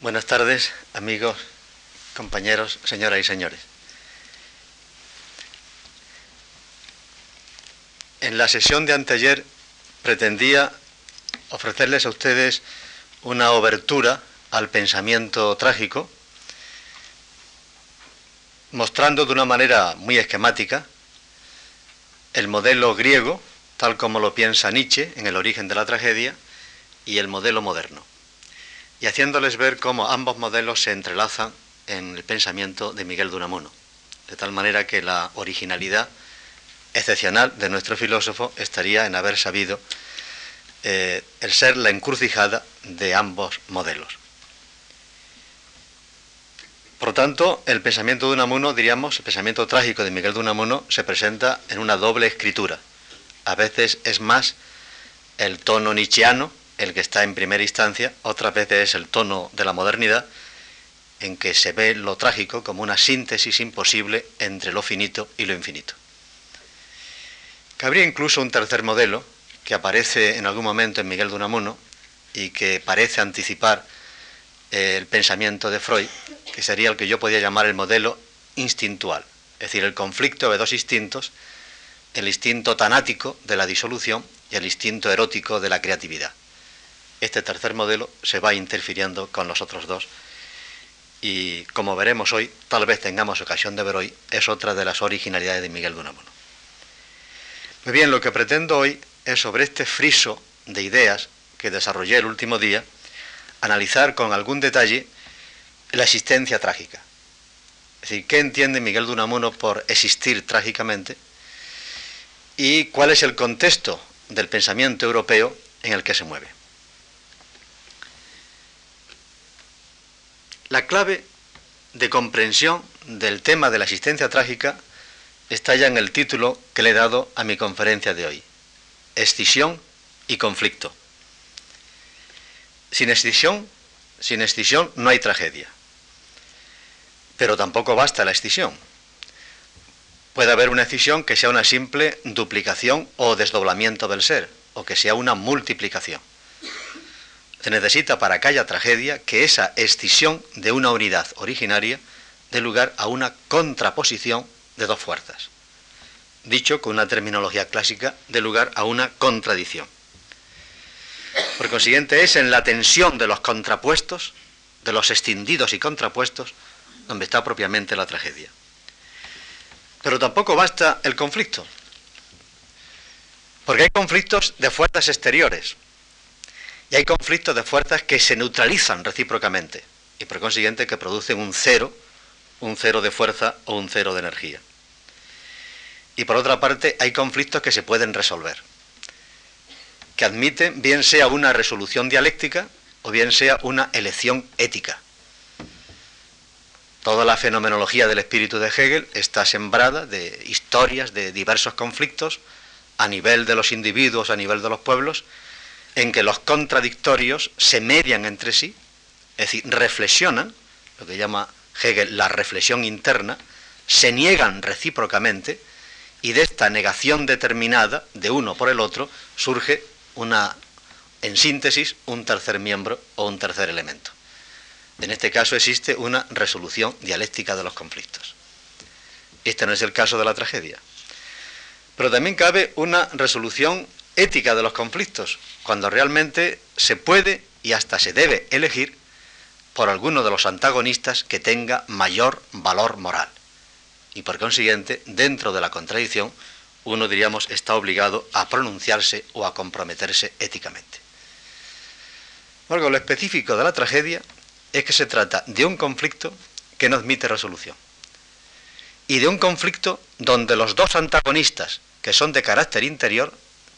Buenas tardes, amigos, compañeros, señoras y señores. En la sesión de anteayer pretendía ofrecerles a ustedes una obertura al pensamiento trágico, mostrando de una manera muy esquemática el modelo griego, tal como lo piensa Nietzsche en el origen de la tragedia, y el modelo moderno y haciéndoles ver cómo ambos modelos se entrelazan en el pensamiento de Miguel de Unamuno, de tal manera que la originalidad excepcional de nuestro filósofo estaría en haber sabido eh, el ser la encrucijada de ambos modelos. Por tanto, el pensamiento de Unamuno, diríamos, el pensamiento trágico de Miguel de Unamuno, se presenta en una doble escritura. A veces es más el tono nietzscheano, el que está en primera instancia, otras veces es el tono de la modernidad, en que se ve lo trágico como una síntesis imposible entre lo finito y lo infinito. Cabría incluso un tercer modelo que aparece en algún momento en Miguel de Unamuno y que parece anticipar el pensamiento de Freud, que sería el que yo podía llamar el modelo instintual, es decir, el conflicto de dos instintos, el instinto tanático de la disolución y el instinto erótico de la creatividad este tercer modelo se va interfiriendo con los otros dos y como veremos hoy, tal vez tengamos ocasión de ver hoy, es otra de las originalidades de Miguel de Unamuno. Muy bien, lo que pretendo hoy es sobre este friso de ideas que desarrollé el último día, analizar con algún detalle la existencia trágica. Es decir, ¿qué entiende Miguel de Unamuno por existir trágicamente? Y cuál es el contexto del pensamiento europeo en el que se mueve. La clave de comprensión del tema de la existencia trágica está ya en el título que le he dado a mi conferencia de hoy, Escisión y conflicto. Sin escisión, sin escisión no hay tragedia. Pero tampoco basta la escisión. Puede haber una escisión que sea una simple duplicación o desdoblamiento del ser, o que sea una multiplicación. Se necesita para que haya tragedia que esa escisión de una unidad originaria dé lugar a una contraposición de dos fuerzas. Dicho con una terminología clásica, dé lugar a una contradicción. Por consiguiente, es en la tensión de los contrapuestos, de los extendidos y contrapuestos, donde está propiamente la tragedia. Pero tampoco basta el conflicto, porque hay conflictos de fuerzas exteriores, y hay conflictos de fuerzas que se neutralizan recíprocamente y por consiguiente que producen un cero, un cero de fuerza o un cero de energía. Y por otra parte hay conflictos que se pueden resolver, que admiten bien sea una resolución dialéctica o bien sea una elección ética. Toda la fenomenología del espíritu de Hegel está sembrada de historias de diversos conflictos a nivel de los individuos, a nivel de los pueblos, en que los contradictorios se median entre sí, es decir, reflexionan, lo que llama Hegel la reflexión interna, se niegan recíprocamente y de esta negación determinada de uno por el otro surge una, en síntesis, un tercer miembro o un tercer elemento. En este caso existe una resolución dialéctica de los conflictos. Este no es el caso de la tragedia. Pero también cabe una resolución ética de los conflictos, cuando realmente se puede y hasta se debe elegir por alguno de los antagonistas que tenga mayor valor moral. Y por consiguiente, dentro de la contradicción, uno diríamos está obligado a pronunciarse o a comprometerse éticamente. Luego, lo específico de la tragedia es que se trata de un conflicto que no admite resolución. Y de un conflicto donde los dos antagonistas, que son de carácter interior,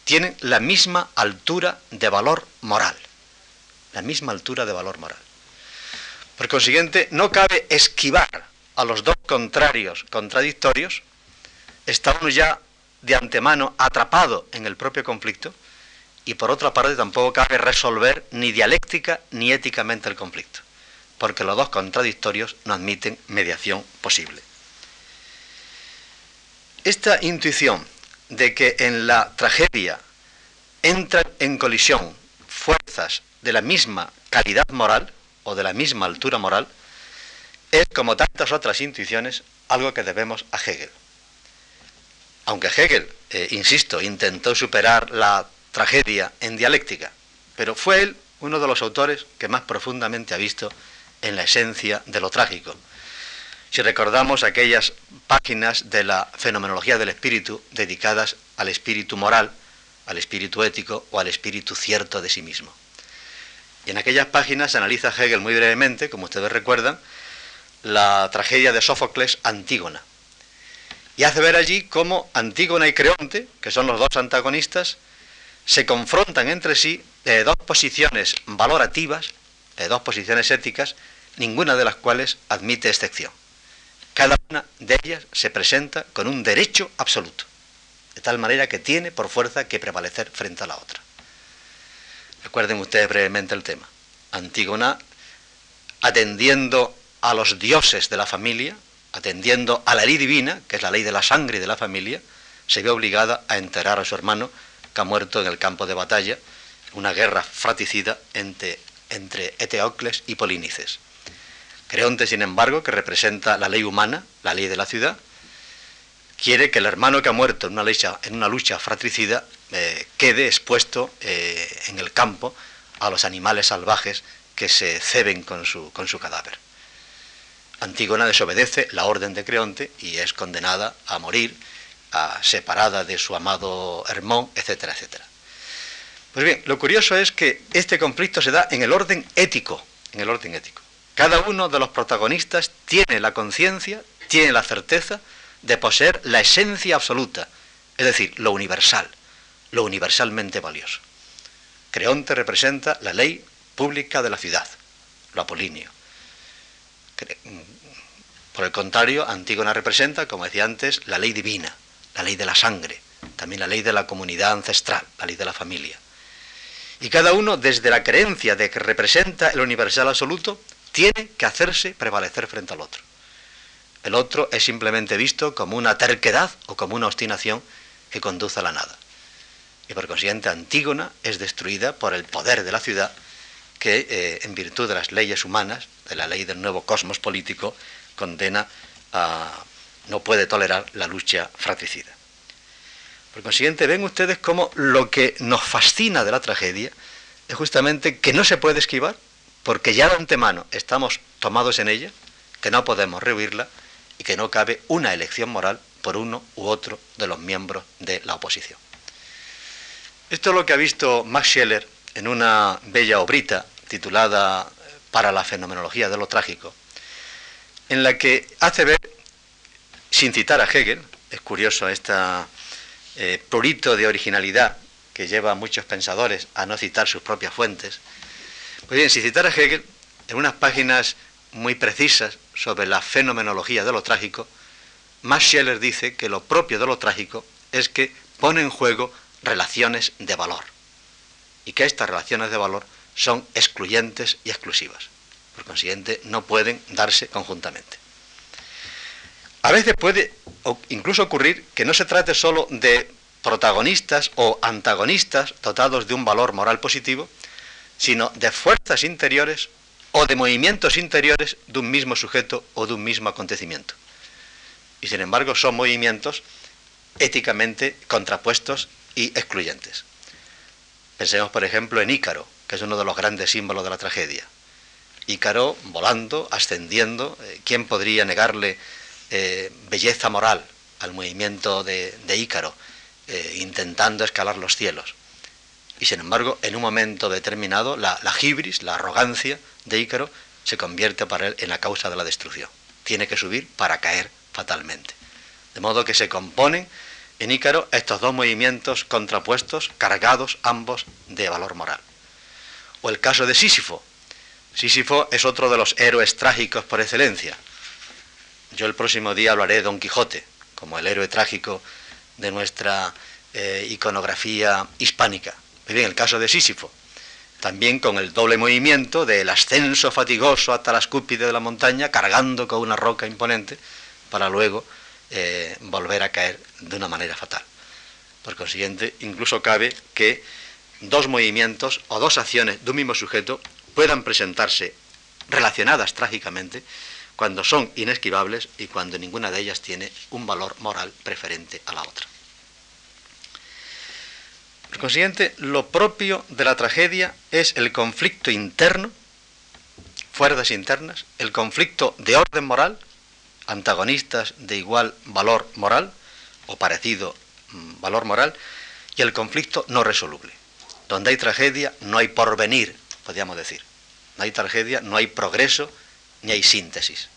tienen la misma altura de valor moral. La misma altura de valor moral. Por consiguiente, no cabe esquivar a los dos contrarios contradictorios, está uno ya de antemano atrapado en el propio conflicto, y por otra parte tampoco cabe resolver ni dialéctica ni éticamente el conflicto, porque los dos contradictorios no admiten mediación posible. Esta intuición de que en la tragedia entran en colisión fuerzas de la misma calidad moral o de la misma altura moral, es, como tantas otras intuiciones, algo que debemos a Hegel. Aunque Hegel, eh, insisto, intentó superar la tragedia en dialéctica, pero fue él uno de los autores que más profundamente ha visto en la esencia de lo trágico. Si recordamos aquellas páginas de la fenomenología del espíritu dedicadas al espíritu moral, al espíritu ético o al espíritu cierto de sí mismo. Y en aquellas páginas analiza Hegel muy brevemente, como ustedes recuerdan, la tragedia de Sófocles Antígona. Y hace ver allí cómo Antígona y Creonte, que son los dos antagonistas, se confrontan entre sí de dos posiciones valorativas, de dos posiciones éticas, ninguna de las cuales admite excepción. Cada una de ellas se presenta con un derecho absoluto, de tal manera que tiene por fuerza que prevalecer frente a la otra. Recuerden ustedes brevemente el tema. Antígona, atendiendo a los dioses de la familia, atendiendo a la ley divina, que es la ley de la sangre de la familia, se ve obligada a enterrar a su hermano que ha muerto en el campo de batalla, una guerra fratricida entre, entre Eteocles y Polinices. Creonte, sin embargo, que representa la ley humana, la ley de la ciudad, quiere que el hermano que ha muerto en una lucha, fratricida eh, quede expuesto eh, en el campo a los animales salvajes que se ceben con su, con su cadáver. Antígona desobedece la orden de Creonte y es condenada a morir, a, separada de su amado Hermón, etcétera, etcétera. Pues bien, lo curioso es que este conflicto se da en el orden ético, en el orden ético. Cada uno de los protagonistas tiene la conciencia, tiene la certeza de poseer la esencia absoluta, es decir, lo universal, lo universalmente valioso. Creonte representa la ley pública de la ciudad, lo apolíneo. Por el contrario, Antígona representa, como decía antes, la ley divina, la ley de la sangre, también la ley de la comunidad ancestral, la ley de la familia. Y cada uno, desde la creencia de que representa el universal absoluto, tiene que hacerse prevalecer frente al otro. El otro es simplemente visto como una terquedad o como una obstinación que conduce a la nada. Y por consiguiente Antígona es destruida por el poder de la ciudad que, eh, en virtud de las leyes humanas, de la ley del nuevo cosmos político, condena a... no puede tolerar la lucha fratricida. Por consiguiente, ven ustedes cómo lo que nos fascina de la tragedia es justamente que no se puede esquivar, porque ya de antemano estamos tomados en ella, que no podemos rehuirla y que no cabe una elección moral por uno u otro de los miembros de la oposición. Esto es lo que ha visto Max Scheller en una bella obrita titulada Para la fenomenología de lo trágico, en la que hace ver, sin citar a Hegel, es curioso este eh, prurito de originalidad que lleva a muchos pensadores a no citar sus propias fuentes, pues bien, sin citar a Hegel, en unas páginas muy precisas sobre la fenomenología de lo trágico, Max Scheller dice que lo propio de lo trágico es que pone en juego relaciones de valor y que estas relaciones de valor son excluyentes y exclusivas. Por consiguiente, no pueden darse conjuntamente. A veces puede incluso ocurrir que no se trate solo de protagonistas o antagonistas dotados de un valor moral positivo, sino de fuerzas interiores o de movimientos interiores de un mismo sujeto o de un mismo acontecimiento. Y sin embargo son movimientos éticamente contrapuestos y excluyentes. Pensemos, por ejemplo, en Ícaro, que es uno de los grandes símbolos de la tragedia. Ícaro volando, ascendiendo, eh, ¿quién podría negarle eh, belleza moral al movimiento de, Ícaro, eh, intentando escalar los cielos? Y sin embargo, en un momento determinado, la, la gibris, la arrogancia de Ícaro, se convierte para él en la causa de la destrucción. Tiene que subir para caer fatalmente. De modo que se componen en Ícaro estos dos movimientos contrapuestos, cargados ambos de valor moral. O el caso de Sísifo. Sísifo es otro de los héroes trágicos por excelencia. Yo el próximo día hablaré de Don Quijote, como el héroe trágico de nuestra eh, iconografía hispánica. Bien, el caso de Sísifo. También con el doble movimiento del ascenso fatigoso hasta la escúpide de la montaña, cargando con una roca imponente, para luego eh, volver a caer de una manera fatal. Por consiguiente, incluso cabe que dos movimientos o dos acciones de un mismo sujeto puedan presentarse relacionadas trágicamente, cuando son inesquivables y cuando ninguna de ellas tiene un valor moral preferente a la otra. Por consiguiente, lo propio de la tragedia es el conflicto interno, fuerzas internas, el conflicto de orden moral, antagonistas de igual valor moral o parecido mm, valor moral, y el conflicto no resoluble. Donde hay tragedia no hay porvenir, podríamos decir. No hay tragedia, no hay progreso, ni hay síntesis.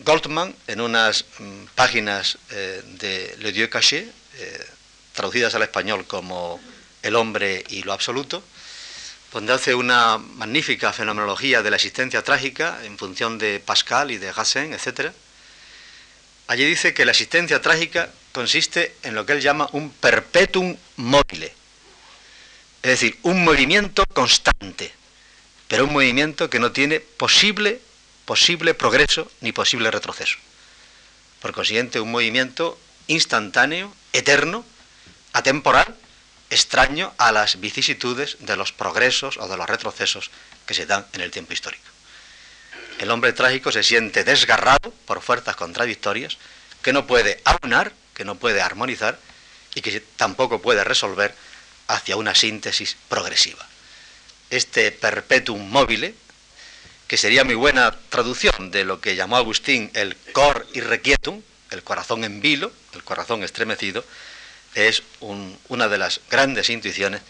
Goldman, en unas mm, páginas eh, de Le Dieu Caché, eh, traducidas al español como El hombre y lo absoluto, donde hace una magnífica fenomenología de la existencia trágica en función de Pascal y de Gassen, etc. Allí dice que la existencia trágica consiste en lo que él llama un perpetuum mobile, es decir, un movimiento constante, pero un movimiento que no tiene posible, posible progreso ni posible retroceso. Por consiguiente, un movimiento instantáneo, eterno, atemporal, extraño a las vicisitudes de los progresos o de los retrocesos que se dan en el tiempo histórico. El hombre trágico se siente desgarrado por fuerzas contradictorias que no puede aunar, que no puede armonizar y que tampoco puede resolver hacia una síntesis progresiva. Este perpetuum mobile, que sería muy buena traducción de lo que llamó Agustín el cor irrequietum, el corazón en vilo, el corazón estremecido, es una de las grandes intuiciones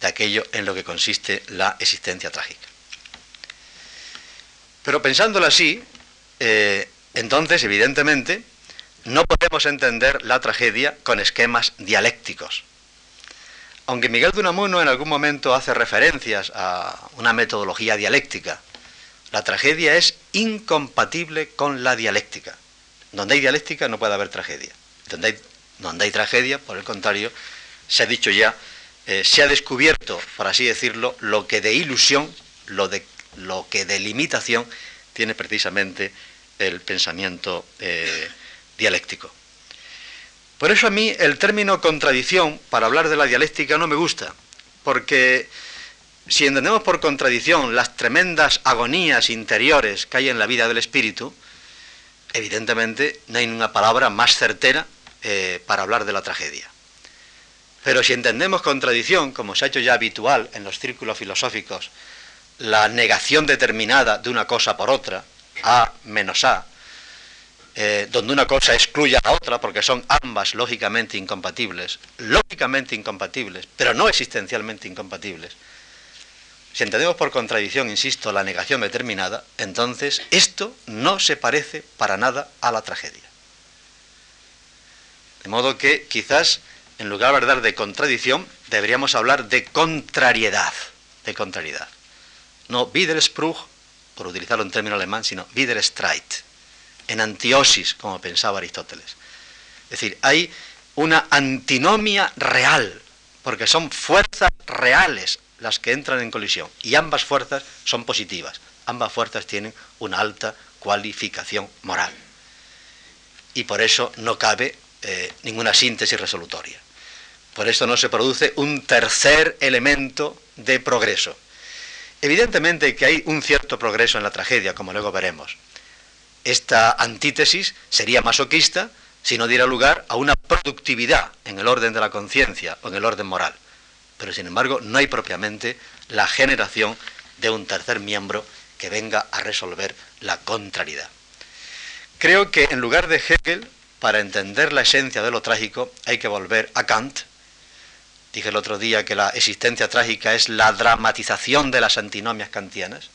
de aquello en lo que consiste la existencia trágica. Pero pensándolo así, eh, entonces, evidentemente, no podemos entender la tragedia con esquemas dialécticos. Aunque Miguel de Unamuno en algún momento hace referencias a una metodología dialéctica, la tragedia es incompatible con la dialéctica. Donde hay dialéctica no puede haber tragedia. Donde hay donde hay tragedia, por el contrario, se ha dicho ya, eh, se ha descubierto, por así decirlo, lo que de ilusión, lo, de, lo que de limitación tiene precisamente el pensamiento eh, dialéctico. Por eso a mí el término contradicción, para hablar de la dialéctica, no me gusta, porque si entendemos por contradicción las tremendas agonías interiores que hay en la vida del espíritu, evidentemente no hay una palabra más certera eh, para hablar de la tragedia. Pero si entendemos contradicción, como se ha hecho ya habitual en los círculos filosóficos, la negación determinada de una cosa por otra, A menos A, eh, donde una cosa excluye a la otra porque son ambas lógicamente incompatibles, lógicamente incompatibles, pero no existencialmente incompatibles. Si entendemos por contradicción, insisto, la negación determinada, entonces esto no se parece para nada a la tragedia. De modo que quizás, en lugar de hablar de contradicción, deberíamos hablar de contrariedad, de contrariedad. No Widerspruch, por utilizarlo en término alemán, sino Widerstreit, en antiosis, como pensaba Aristóteles. Es decir, hay una antinomia real, porque son fuerzas reales las que entran en colisión, y ambas fuerzas son positivas, ambas fuerzas tienen una alta cualificación moral. Y por eso no cabe eh, ninguna síntesis resolutoria. Por eso no se produce un tercer elemento de progreso. Evidentemente que hay un cierto progreso en la tragedia, como luego veremos. Esta antítesis sería masoquista si no diera lugar a una productividad en el orden de la conciencia o en el orden moral. Pero sin embargo no hay propiamente la generación de un tercer miembro que venga a resolver la contrariedad. Creo que en lugar de Hegel para entender la esencia de lo trágico hay que volver a Kant. Dije el otro día que la existencia trágica es la dramatización de las antinomias kantianas,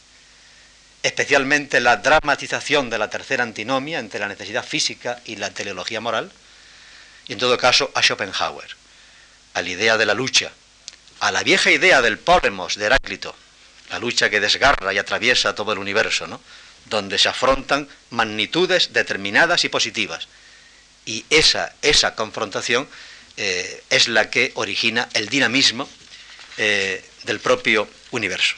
especialmente la dramatización de la tercera antinomia entre la necesidad física y la teleología moral, y en todo caso a Schopenhauer, a la idea de la lucha, a la vieja idea del polemos de Heráclito, la lucha que desgarra y atraviesa todo el universo, ¿no? donde se afrontan magnitudes determinadas y positivas, y esa, esa confrontación eh, es la que origina el dinamismo eh, del propio universo.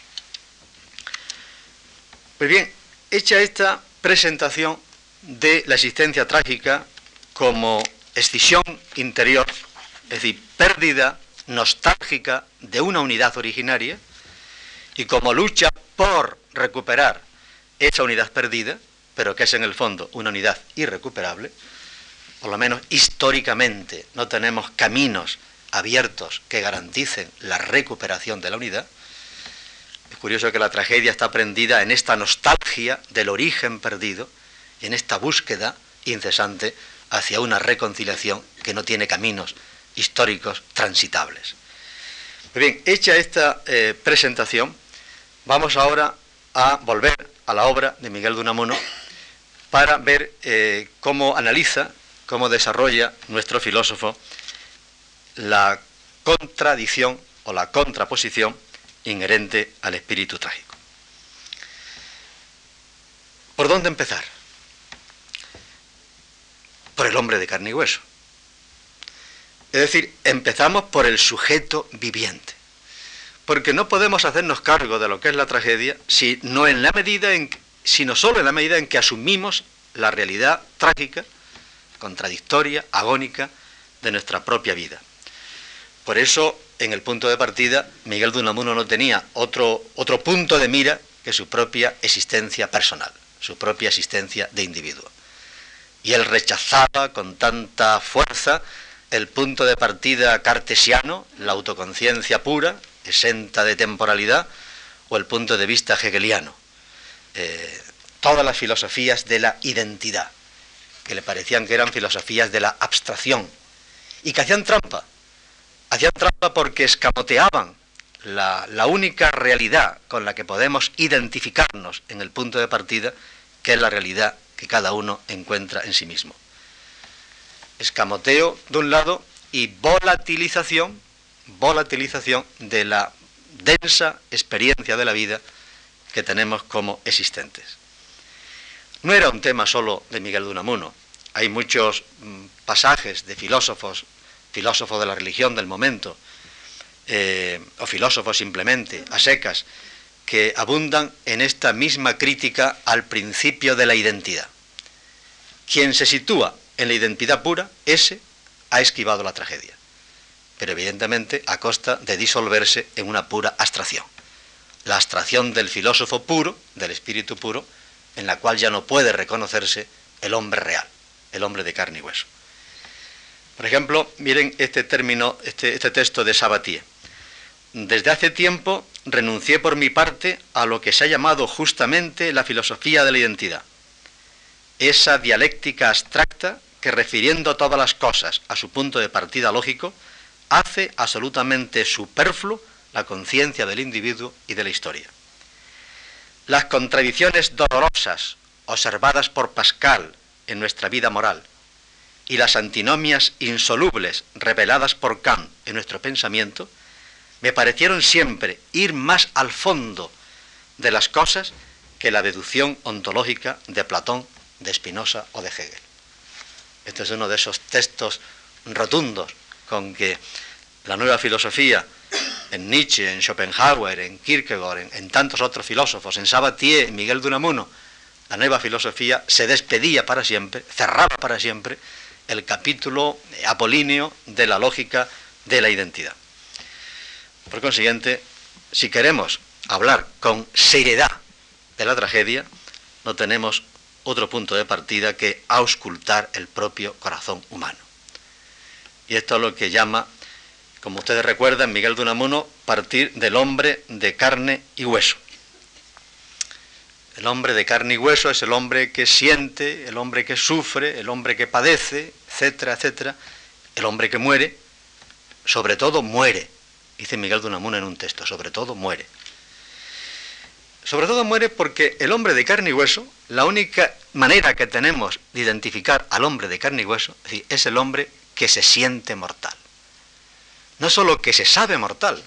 Pues bien, hecha esta presentación de la existencia trágica como escisión interior, es decir, pérdida nostálgica de una unidad originaria, y como lucha por recuperar esa unidad perdida, pero que es en el fondo una unidad irrecuperable, por lo menos históricamente no tenemos caminos abiertos que garanticen la recuperación de la unidad, es curioso que la tragedia está prendida en esta nostalgia del origen perdido y en esta búsqueda incesante hacia una reconciliación que no tiene caminos históricos transitables. bien, hecha esta eh, presentación, vamos ahora a volver a la obra de Miguel de Unamuno para ver eh, cómo analiza, cómo desarrolla nuestro filósofo la contradicción o la contraposición inherente al espíritu trágico. ¿Por dónde empezar? Por el hombre de carne y hueso. Es decir, empezamos por el sujeto viviente. Porque no podemos hacernos cargo de lo que es la tragedia si no en la medida en sino solo en la medida en que asumimos la realidad trágica, contradictoria, agónica de nuestra propia vida. Por eso, en el punto de partida, Miguel de Unamuno no tenía otro, otro punto de mira que su propia existencia personal, su propia existencia de individuo. Y él rechazaba con tanta fuerza el punto de partida cartesiano, la autoconciencia pura, exenta de temporalidad, o el punto de vista hegeliano, eh, todas las filosofías de la identidad, que le parecían que eran filosofías de la abstracción, y que hacían trampa, hacían trampa porque escamoteaban la, la, única realidad con la que podemos identificarnos en el punto de partida, que es la realidad que cada uno encuentra en sí mismo escamoteo de un lado y volatilización, volatilización de la densa experiencia de la vida que tenemos como existentes. No era un tema solo de Miguel de Unamuno, hay muchos mm, pasajes de filósofos, filósofos de la religión del momento, eh, o filósofos simplemente, a secas, que abundan en esta misma crítica al principio de la identidad. Quien se sitúa en la identidad pura, ese ha esquivado la tragedia, pero evidentemente a costa de disolverse en una pura abstracción. La abstracción del filósofo puro, del espíritu puro, en la cual ya no puede reconocerse el hombre real, el hombre de carne y hueso. Por ejemplo, miren este término, este, este texto de Sabatier. Desde hace tiempo renuncié por mi parte a lo que se ha llamado justamente la filosofía de la identidad. Esa dialéctica abstracta que refiriendo todas las cosas a su punto de partida lógico, hace absolutamente superfluo la conciencia del individuo y de la historia. Las contradicciones dolorosas observadas por Pascal en nuestra vida moral y las antinomias insolubles reveladas por Kant en nuestro pensamiento, me parecieron siempre ir más al fondo de las cosas que la deducción ontológica de Platón, de Spinoza o de Hegel. Este es uno de esos textos rotundos con que la nueva filosofía, en Nietzsche, en Schopenhauer, en Kierkegaard, en, tantos otros filósofos, en Sabatier, en Miguel de Unamuno, la nueva filosofía se despedía para siempre, cerraba para siempre el capítulo apolíneo de la lógica de la identidad. Por consiguiente, si queremos hablar con seriedad de la tragedia, no tenemos otro punto de partida que auscultar el propio corazón humano. Y esto es lo que llama, como ustedes recuerdan, Miguel de Unamuno, partir del hombre de carne y hueso. El hombre de carne y hueso es el hombre que siente, el hombre que sufre, el hombre que padece, etcétera, etcétera, el hombre que muere, sobre todo muere, dice Miguel de Unamuno en un texto, sobre todo muere. Sobre todo muere porque el hombre de carne y hueso, la única manera que tenemos de identificar al hombre de carne y hueso es el hombre que se siente mortal. No solo que se sabe mortal,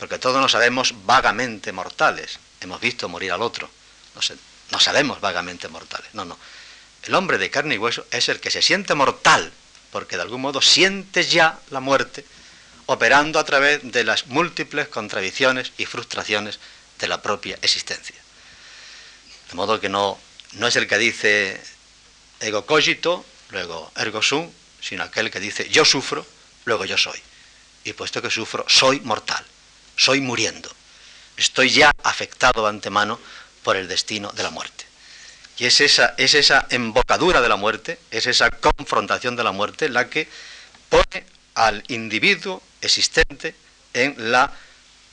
porque todos nos sabemos vagamente mortales, hemos visto morir al otro, no, sabemos vagamente mortales, no, no. El hombre de carne y hueso es el que se siente mortal, porque de algún modo siente ya la muerte, operando a través de las múltiples contradicciones y frustraciones de la propia existencia. De modo que no, no es el que dice ego cogito, luego ergo sum, sino aquel que dice yo sufro, luego yo soy. Y puesto que sufro, soy mortal, soy muriendo. Estoy ya afectado de antemano por el destino de la muerte. Y es esa, es esa embocadura de la muerte, es esa confrontación de la muerte la que pone al individuo existente en la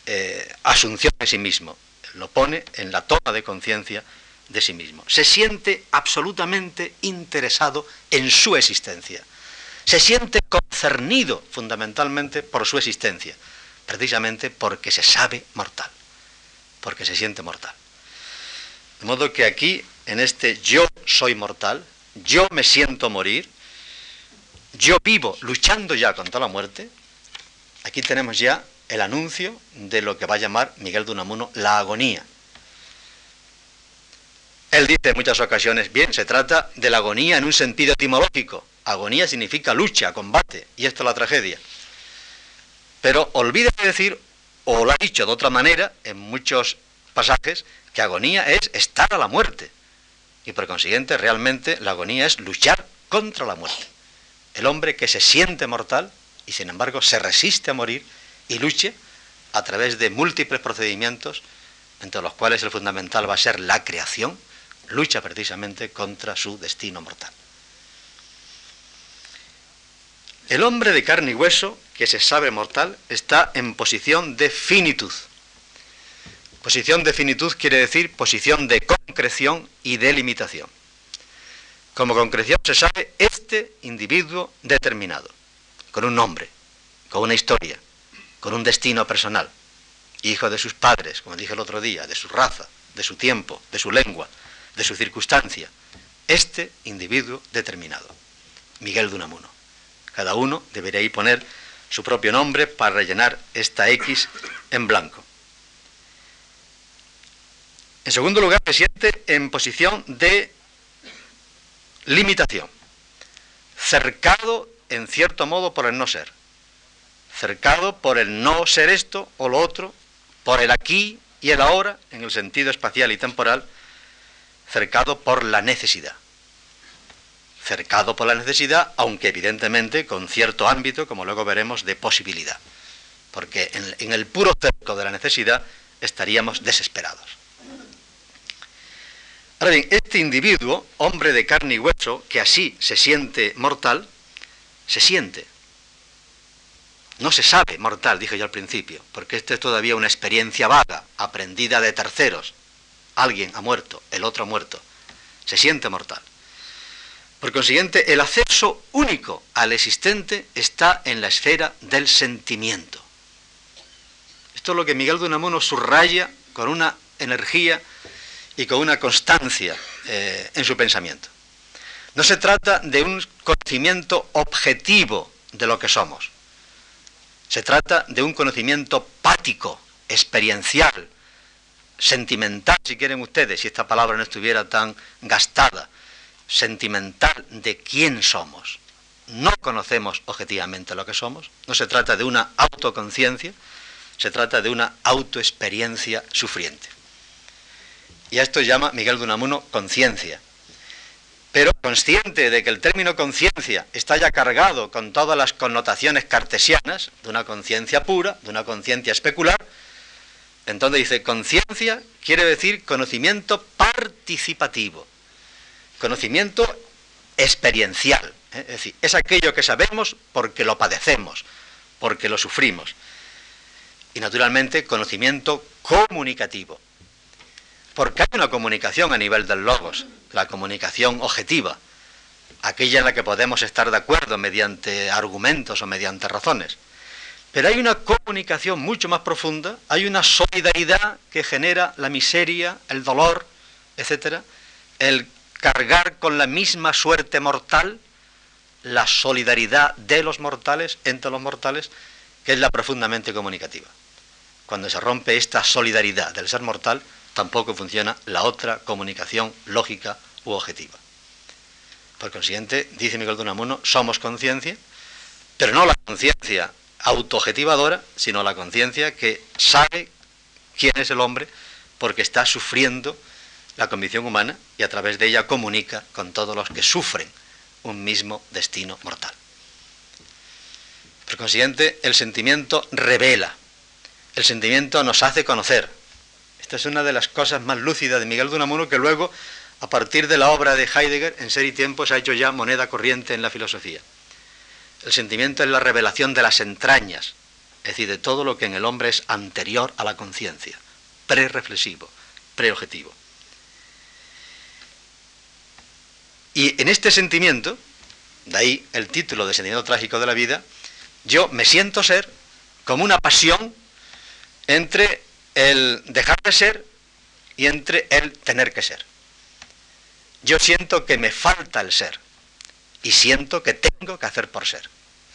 eh, asunción de sí mismo, lo pone en la toma de conciencia de sí mismo. Se siente absolutamente interesado en su existencia. Se siente concernido fundamentalmente por su existencia, precisamente porque se sabe mortal, porque se siente mortal. De modo que aquí, en este yo soy mortal, yo me siento morir, yo vivo luchando ya contra la muerte, aquí tenemos ya el anuncio de lo que va a llamar Miguel de Unamuno la agonía. Él dice en muchas ocasiones, bien, se trata de la agonía en un sentido etimológico. Agonía significa lucha, combate, y esto es la tragedia. Pero olvida decir, o lo ha dicho de otra manera en muchos pasajes, que agonía es estar a la muerte. Y por consiguiente, realmente la agonía es luchar contra la muerte. El hombre que se siente mortal y sin embargo se resiste a morir y luche a través de múltiples procedimientos, entre los cuales el fundamental va a ser la creación, lucha precisamente contra su destino mortal. El hombre de carne y hueso, que se sabe mortal, está en posición de finitud. Posición de finitud quiere decir posición de concreción y de limitación. Como concreción se sabe este individuo determinado, con un nombre, con una historia, con un destino personal, hijo de sus padres, como dije el otro día, de su raza, de su tiempo, de su lengua, de su circunstancia. Este individuo determinado, Miguel de. Cada uno debería poner su propio nombre para rellenar esta X en blanco. En segundo lugar, se siente en posición de limitación, cercado en cierto modo por el no ser cercado por el no ser esto o lo otro, por el aquí y el ahora, en el sentido espacial y temporal, cercado por la necesidad. Cercado por la necesidad, aunque evidentemente con cierto ámbito, como luego veremos, de posibilidad. Porque en, el puro cerco de la necesidad estaríamos desesperados. Ahora bien, este individuo, hombre de carne y hueso, que así se siente mortal, se siente, no se sabe mortal, dije yo al principio, porque esto es todavía una experiencia vaga, aprendida de terceros. Alguien ha muerto, el otro ha muerto. Se siente mortal. Por consiguiente, el acceso único al existente está en la esfera del sentimiento. Esto es lo que Miguel de Unamuno subraya con una energía y con una constancia eh, en su pensamiento. No se trata de un conocimiento objetivo de lo que somos. Se trata de un conocimiento pático, experiencial, sentimental, si quieren ustedes, si esta palabra no estuviera tan gastada, sentimental de quién somos. No conocemos objetivamente lo que somos, no se trata de una autoconciencia, se trata de una autoexperiencia sufriente. Y a esto llama Miguel de Unamuno conciencia pero consciente de que el término conciencia está ya cargado con todas las connotaciones cartesianas, de una conciencia pura, de una conciencia especular, entonces dice, conciencia quiere decir conocimiento participativo, conocimiento experiencial, ¿eh? es decir, es aquello que sabemos porque lo padecemos, porque lo sufrimos. Y naturalmente conocimiento comunicativo, porque hay una comunicación a nivel del logos, la comunicación objetiva, aquella en la que podemos estar de acuerdo mediante argumentos o mediante razones. Pero hay una comunicación mucho más profunda, hay una solidaridad que genera la miseria, el dolor, etcétera, el cargar con la misma suerte mortal, la solidaridad de los mortales entre los mortales, que es la profundamente comunicativa. Cuando se rompe esta solidaridad del ser mortal, tampoco funciona la otra comunicación lógica u objetiva. Por consiguiente, dice Miguel de Unamuno, somos conciencia, pero no la conciencia autoobjetivadora, sino la conciencia que sabe quién es el hombre porque está sufriendo la condición humana y a través de ella comunica con todos los que sufren un mismo destino mortal. Por consiguiente, el sentimiento revela, el sentimiento nos hace conocer, Esta es una de las cosas más lúcidas de Miguel de Unamuno que luego, a partir de la obra de Heidegger, en Ser y Tiempo, se ha hecho ya moneda corriente en la filosofía. El sentimiento es la revelación de las entrañas, es decir, de todo lo que en el hombre es anterior a la conciencia, pre-reflexivo, pre-objetivo. Y en este sentimiento, de ahí el título de Sentimiento Trágico de la Vida, yo me siento ser como una pasión entre el dejar de ser y entre el tener que ser. Yo siento que me falta el ser y siento que tengo que hacer por ser.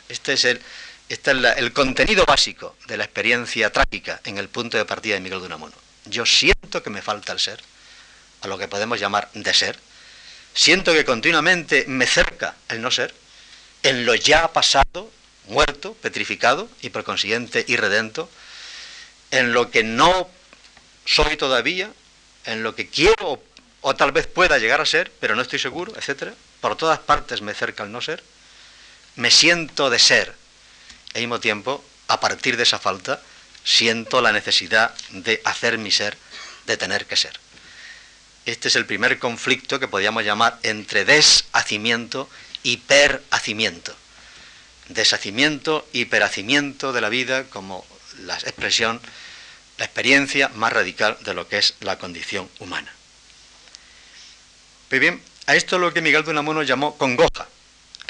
Este es el, este es el contenido básico de la experiencia trágica en el punto de partida de Miguel de Unamuno. Yo siento que me falta el ser, a lo que podemos llamar de ser. Siento que continuamente me cerca el no ser, en lo ya pasado, muerto, petrificado y por consiguiente irredento, en lo que no soy todavía, en lo que quiero o, tal vez pueda llegar a ser, pero no estoy seguro, etc. Por todas partes me cerca el no ser. Me siento de ser. Al mismo tiempo, a partir de esa falta, siento la necesidad de hacer mi ser, de tener que ser. Este es el primer conflicto que podríamos llamar entre deshacimiento y perhacimiento. Deshacimiento y perhacimiento de la vida como la expresión la experiencia más radical de lo que es la condición humana. Pues bien, a esto es lo que Miguel de Unamuno llamó congoja,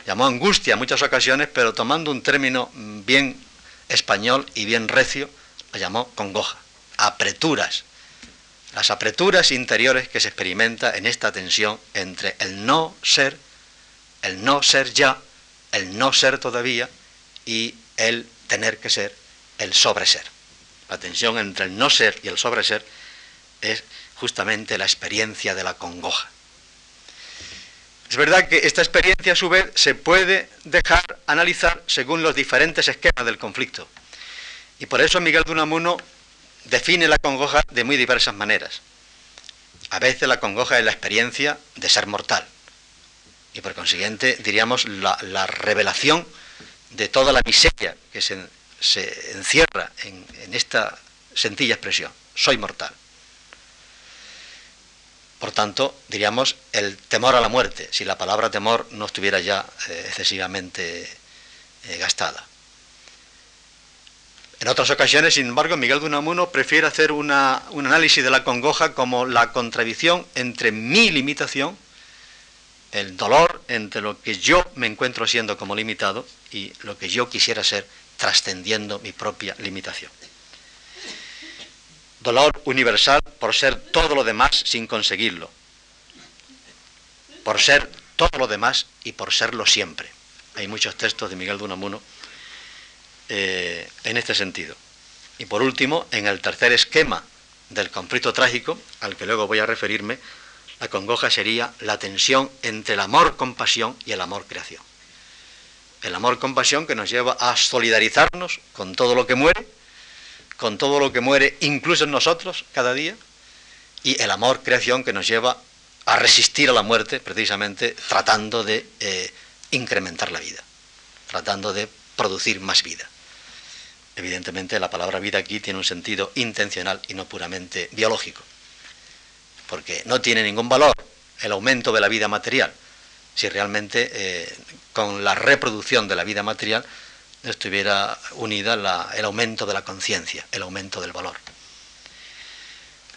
llamó angustia en muchas ocasiones, pero tomando un término bien español y bien recio, lo llamó congoja, apreturas, las apreturas interiores que se experimenta en esta tensión entre el no ser, el no ser ya, el no ser todavía y el tener que ser, el sobreser. La tensión entre el no ser y el sobreser es justamente la experiencia de la congoja. Es verdad que esta experiencia a su vez se puede dejar analizar según los diferentes esquemas del conflicto. Y por eso Miguel de Unamuno define la congoja de muy diversas maneras. A veces la congoja es la experiencia de ser mortal. Y por consiguiente diríamos la, revelación de toda la miseria que se encierra en, esta sencilla expresión, soy mortal. Por tanto, diríamos el temor a la muerte, si la palabra temor no estuviera ya eh, excesivamente eh, gastada. En otras ocasiones, sin embargo, Miguel de Unamuno prefiere hacer un análisis de la congoja como la contradicción entre mi limitación, el dolor entre lo que yo me encuentro siendo como limitado y lo que yo quisiera ser trascendiendo mi propia limitación. Dolor universal por ser todo lo demás sin conseguirlo. Por ser todo lo demás y por serlo siempre. Hay muchos textos de Miguel de Unamuno eh, en este sentido. Y por último, en el tercer esquema del conflicto trágico, al que luego voy a referirme, la congoja sería la tensión entre el amor-compasión y el amor-creación el amor-compasión que nos lleva a solidarizarnos con todo lo que muere, con todo lo que muere incluso en nosotros cada día, y el amor-creación que nos lleva a resistir a la muerte, precisamente tratando de eh, incrementar la vida, tratando de producir más vida. Evidentemente la palabra vida aquí tiene un sentido intencional y no puramente biológico, porque no tiene ningún valor el aumento de la vida material, si realmente eh, con la reproducción de la vida material estuviera unida el aumento de la conciencia, el aumento del valor.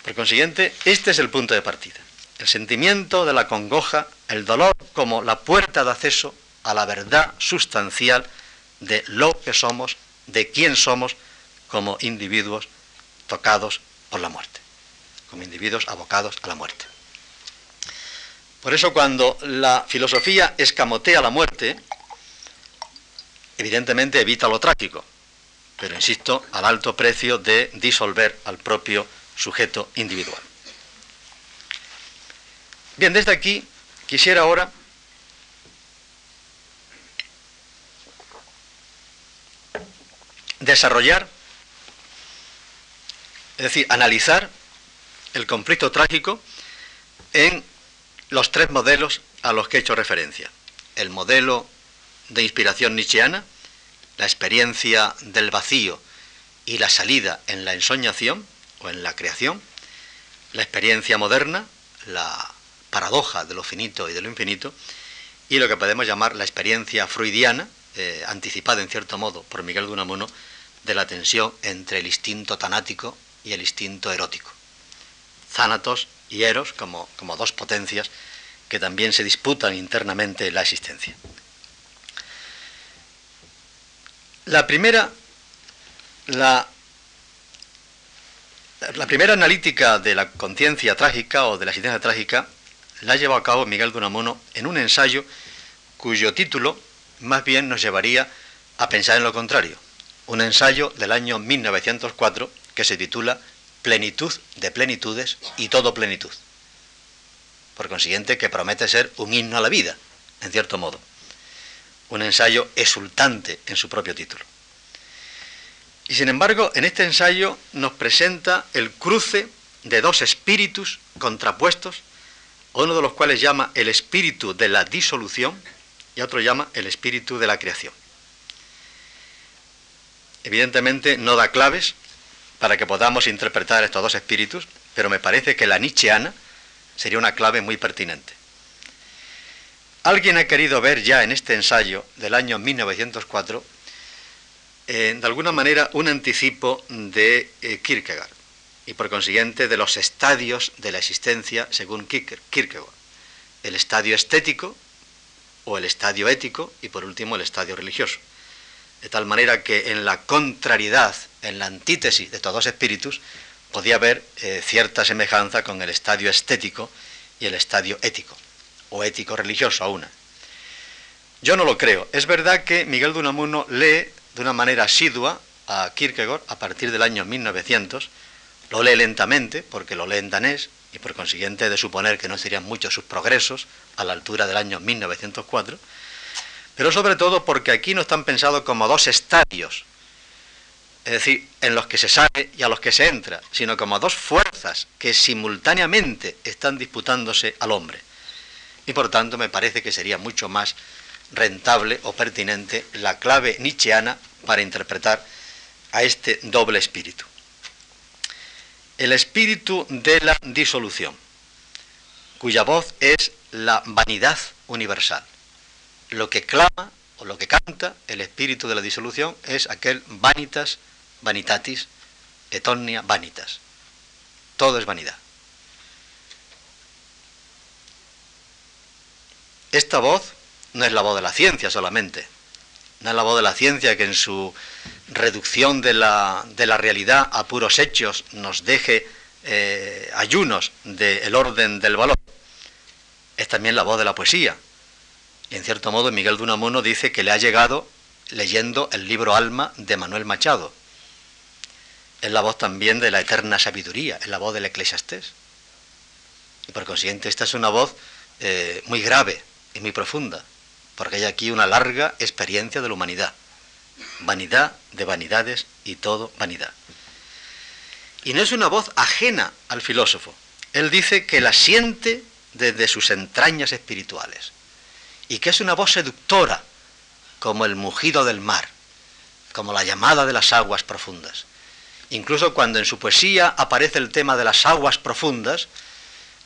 Por consiguiente, este es el punto de partida. El sentimiento de la congoja, el dolor como la puerta de acceso a la verdad sustancial de lo que somos, de quién somos como individuos tocados por la muerte, como individuos abocados a la muerte. Por eso cuando la filosofía escamotea la muerte, evidentemente evita lo trágico, pero insisto, al alto precio de disolver al propio sujeto individual. Bien, desde aquí quisiera ahora desarrollar, es decir, analizar el conflicto trágico en los tres modelos a los que he hecho referencia. El modelo de inspiración nietzscheana, la experiencia del vacío y la salida en la ensoñación o en la creación, la experiencia moderna, la paradoja de lo finito y de lo infinito, y lo que podemos llamar la experiencia freudiana, eh, anticipada en cierto modo por Miguel de Unamuno, de la tensión entre el instinto tanático y el instinto erótico. Zánatos y Eros como, como dos potencias que también se disputan internamente la existencia. La primera, la, la primera analítica de la conciencia trágica o de la existencia trágica la ha llevado a cabo Miguel de Unamuno en un ensayo cuyo título más bien nos llevaría a pensar en lo contrario. Un ensayo del año 1904 que se titula Plenitud de plenitudes y todo plenitud. Por consiguiente, que promete ser un himno a la vida, en cierto modo. Un ensayo exultante en su propio título. Y sin embargo, en este ensayo nos presenta el cruce de dos espíritus contrapuestos, uno de los cuales llama el espíritu de la disolución y otro llama el espíritu de la creación. Evidentemente no da claves para que podamos interpretar estos dos espíritus, pero me parece que la Nietzscheana sería una clave muy pertinente. Alguien ha querido ver ya en este ensayo del año 1904, eh, de alguna manera, un anticipo de eh, Kierkegaard y por consiguiente de los estadios de la existencia según Kierkegaard. El estadio estético, o el estadio ético y por último el estadio religioso. De tal manera que en la contrariedad, en la antítesis de todos espíritus, podía haber eh, cierta semejanza con el estadio estético y el estadio ético, o ético religioso a una. Yo no lo creo. Es verdad que Miguel de Unamuno lee de una manera asidua a Kierkegaard a partir del año 1900, lo lee lentamente, porque lo lee en danés, y por consiguiente de suponer que no serían muchos sus progresos a la altura del año 1904, pero sobre todo porque aquí no están pensados como dos estadios, es decir, en los que se sale y a los que se entra, sino como dos fuerzas que simultáneamente están disputándose al hombre. Y por tanto me parece que sería mucho más rentable o pertinente la clave nietzscheana para interpretar a este doble espíritu el espíritu de la disolución, cuya voz es la vanidad universal. Lo que clama o lo que canta el espíritu de la disolución es aquel vanitas, vanitatis, etonia vanitas. Todo es vanidad. Esta voz no es la voz de la ciencia solamente, no es la voz de la ciencia que en su reducción de la, de la realidad a puros hechos nos deje eh, ayunos del orden del valor. Es también la voz de la poesía. Y en cierto modo Miguel de Unamuno dice que le ha llegado leyendo el libro Alma de Manuel Machado. Es la voz también de la eterna sabiduría, es la voz del Eclesiastés. Y por consiguiente esta es una voz eh, muy grave y muy profunda, porque hay aquí una larga experiencia de la humanidad vanidad de vanidades y todo vanidad. Y no es una voz ajena al filósofo. Él dice que la siente desde sus entrañas espirituales y que es una voz seductora, como el mugido del mar, como la llamada de las aguas profundas. Incluso cuando en su poesía aparece el tema de las aguas profundas,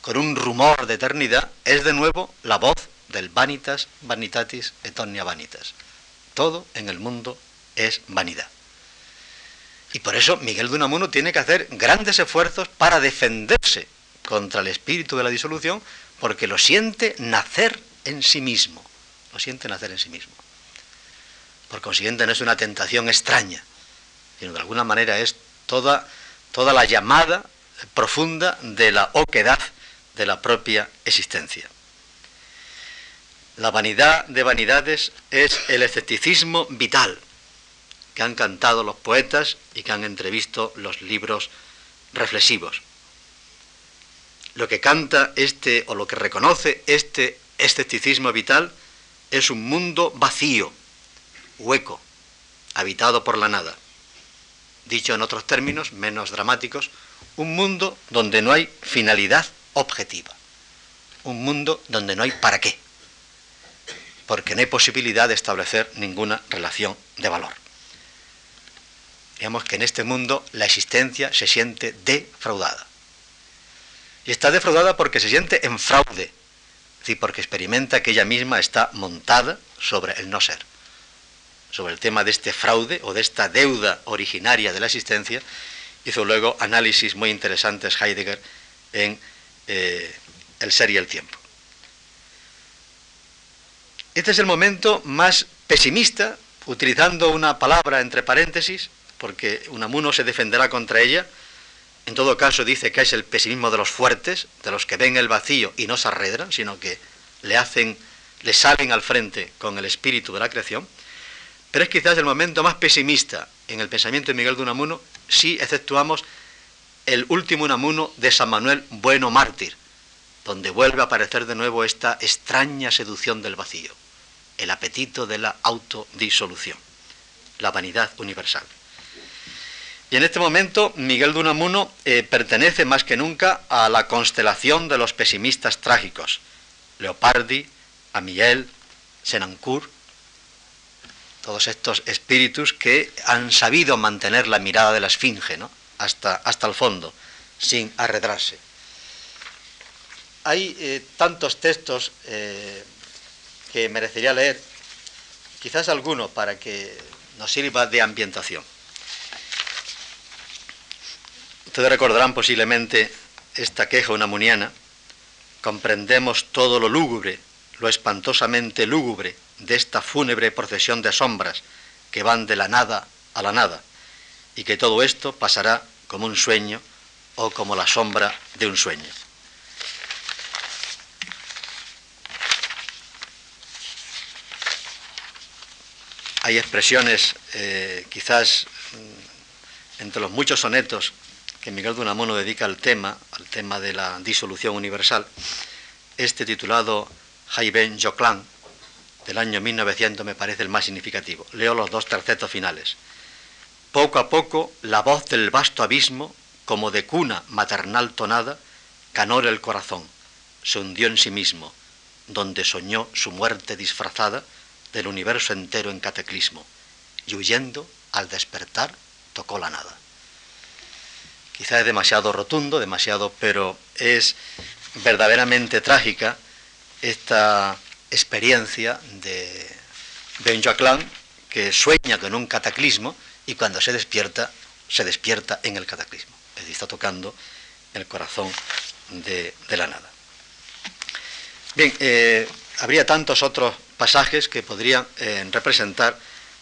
con un rumor de eternidad, es de nuevo la voz del vanitas, vanitatis, etonia vanitas. Todo en el mundo es vanidad. Y por eso Miguel de Unamuno tiene que hacer grandes esfuerzos para defenderse contra el espíritu de la disolución, porque lo siente nacer en sí mismo. Lo siente nacer en sí mismo. Por consiguiente, no es una tentación extraña, sino de alguna manera es toda, toda la llamada profunda de la oquedad de la propia existencia. La vanidad de vanidades es el escepticismo vital, que han cantado los poetas y que han entrevisto los libros reflexivos. Lo que canta este o lo que reconoce este escepticismo vital es un mundo vacío, hueco, habitado por la nada. Dicho en otros términos menos dramáticos, un mundo donde no hay finalidad objetiva, un mundo donde no hay para qué, porque no hay posibilidad de establecer ninguna relación de valor. Digamos que en este mundo la existencia se siente defraudada. Y está defraudada porque se siente en fraude, decir, porque experimenta que ella misma está montada sobre el no ser, sobre el tema de este fraude o de esta deuda originaria de la existencia. Hizo luego análisis muy interesantes Heidegger en eh, El ser y el tiempo. Este es el momento más pesimista, utilizando una palabra entre paréntesis, porque Unamuno se defenderá contra ella. En todo caso dice que es el pesimismo de los fuertes, de los que ven el vacío y no se arredran, sino que le hacen, le salen al frente con el espíritu de la creación. Pero es quizás el momento más pesimista en el pensamiento de Miguel de Unamuno si exceptuamos el último Unamuno de San Manuel Bueno Mártir, donde vuelve a aparecer de nuevo esta extraña seducción del vacío el apetito de la autodisolución, la vanidad universal. Y en este momento Miguel de Unamuno eh, pertenece más que nunca a la constelación de los pesimistas trágicos, Leopardi, Amiel, Senancourt, todos estos espíritus que han sabido mantener la mirada de la esfinge ¿no? hasta, hasta el fondo, sin arredrarse. Hay eh, tantos textos eh, que merecería leer, quizás alguno para que nos sirva de ambientación. Ustedes recordarán posiblemente esta queja unamuniana. Comprendemos todo lo lúgubre, lo espantosamente lúgubre de esta fúnebre procesión de sombras que van de la nada a la nada, y que todo esto pasará como un sueño o como la sombra de un sueño. hay expresiones, eh, quizás mm, entre los muchos sonetos que Miguel de dedica al tema, al tema de la disolución universal, este titulado Jaiben Joclán, del año 1900, me parece el más significativo. Leo los dos tercetos finales. Poco a poco, la voz del vasto abismo, como de cuna maternal tonada, canora el corazón, se hundió en sí mismo, donde soñó su muerte disfrazada, del universo entero en cataclismo, y huyendo, al despertar, tocó la nada. Quizá es demasiado rotundo, demasiado, pero es verdaderamente trágica esta experiencia de Ben Jacquelin, que sueña con un cataclismo y cuando se despierta, se despierta en el cataclismo. Es decir, está tocando el corazón de, la nada. Bien, eh, habría tantos otros pasajes que podrían eh, representar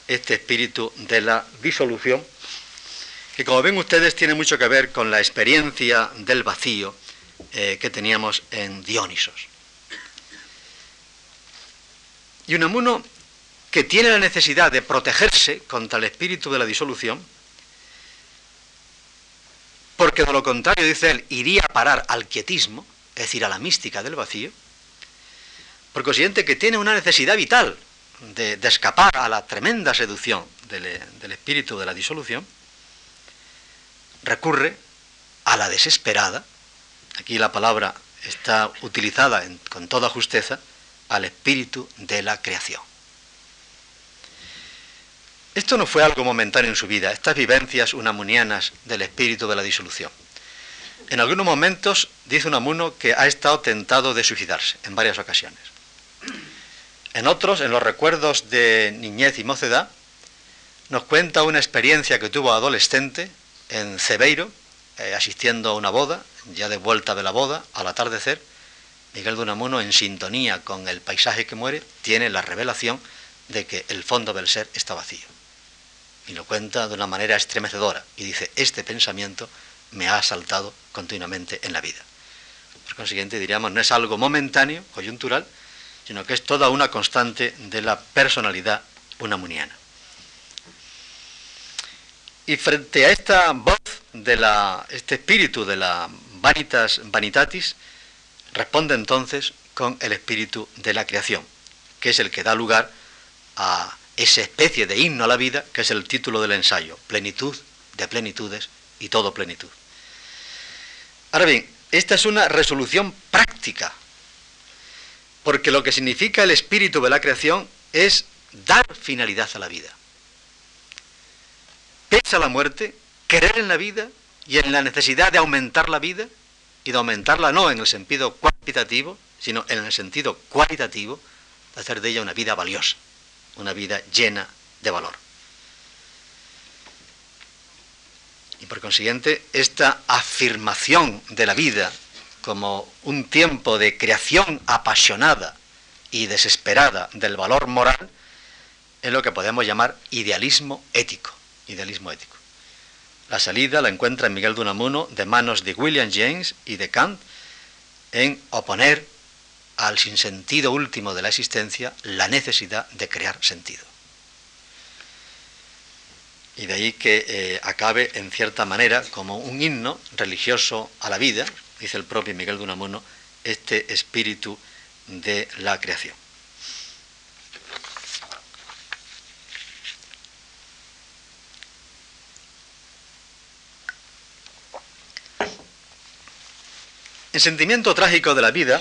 este espíritu de la disolución, que como ven ustedes tiene mucho que ver con la experiencia del vacío eh, que teníamos en Dionisos. Y Unamuno, que tiene la necesidad de protegerse contra el espíritu de la disolución, porque de lo contrario, dice él, iría a parar al quietismo, es decir, a la mística del vacío, por consiguiente, que tiene una necesidad vital de, escapar a la tremenda seducción del, espíritu de la disolución, recurre a la desesperada, aquí la palabra está utilizada con toda justeza, al espíritu de la creación. Esto no fue algo momentáneo en su vida, estas vivencias unamunianas del espíritu de la disolución. En algunos momentos dice Unamuno que ha estado tentado de suicidarse en varias ocasiones. En otros, en los recuerdos de niñez y mocedad, nos cuenta una experiencia que tuvo adolescente en Cebeiro, eh, asistiendo a una boda, ya de vuelta de la boda, al atardecer, Miguel de Unamuno, en sintonía con el paisaje que muere, tiene la revelación de que el fondo del ser está vacío. Y lo cuenta de una manera estremecedora y dice, este pensamiento me ha asaltado continuamente en la vida. Por consiguiente, diríamos, no es algo momentáneo, coyuntural, sino que es toda una constante de la personalidad unamuniana. Y frente a esta voz de la, este espíritu de la vanitas vanitatis, responde entonces con el espíritu de la creación, que es el que da lugar a esa especie de himno a la vida, que es el título del ensayo, plenitud de plenitudes y todo plenitud. Ahora bien, esta es una resolución práctica porque lo que significa el espíritu de la creación es dar finalidad a la vida. Pesa la muerte, creer en la vida y en la necesidad de aumentar la vida y de aumentarla no en el sentido cuantitativo, sino en el sentido cualitativo, de hacer de ella una vida valiosa, una vida llena de valor. Y por consiguiente, esta afirmación de la vida como un tiempo de creación apasionada y desesperada del valor moral es lo que podemos llamar idealismo ético. Idealismo ético. La salida la encuentra en Miguel de Unamuno de manos de William James y de Kant en oponer al sinsentido último de la existencia la necesidad de crear sentido. Y de ahí que eh, acabe en cierta manera como un himno religioso a la vida, dice el propio Miguel de Unamuno, este espíritu de la creación. El sentimiento trágico de la vida,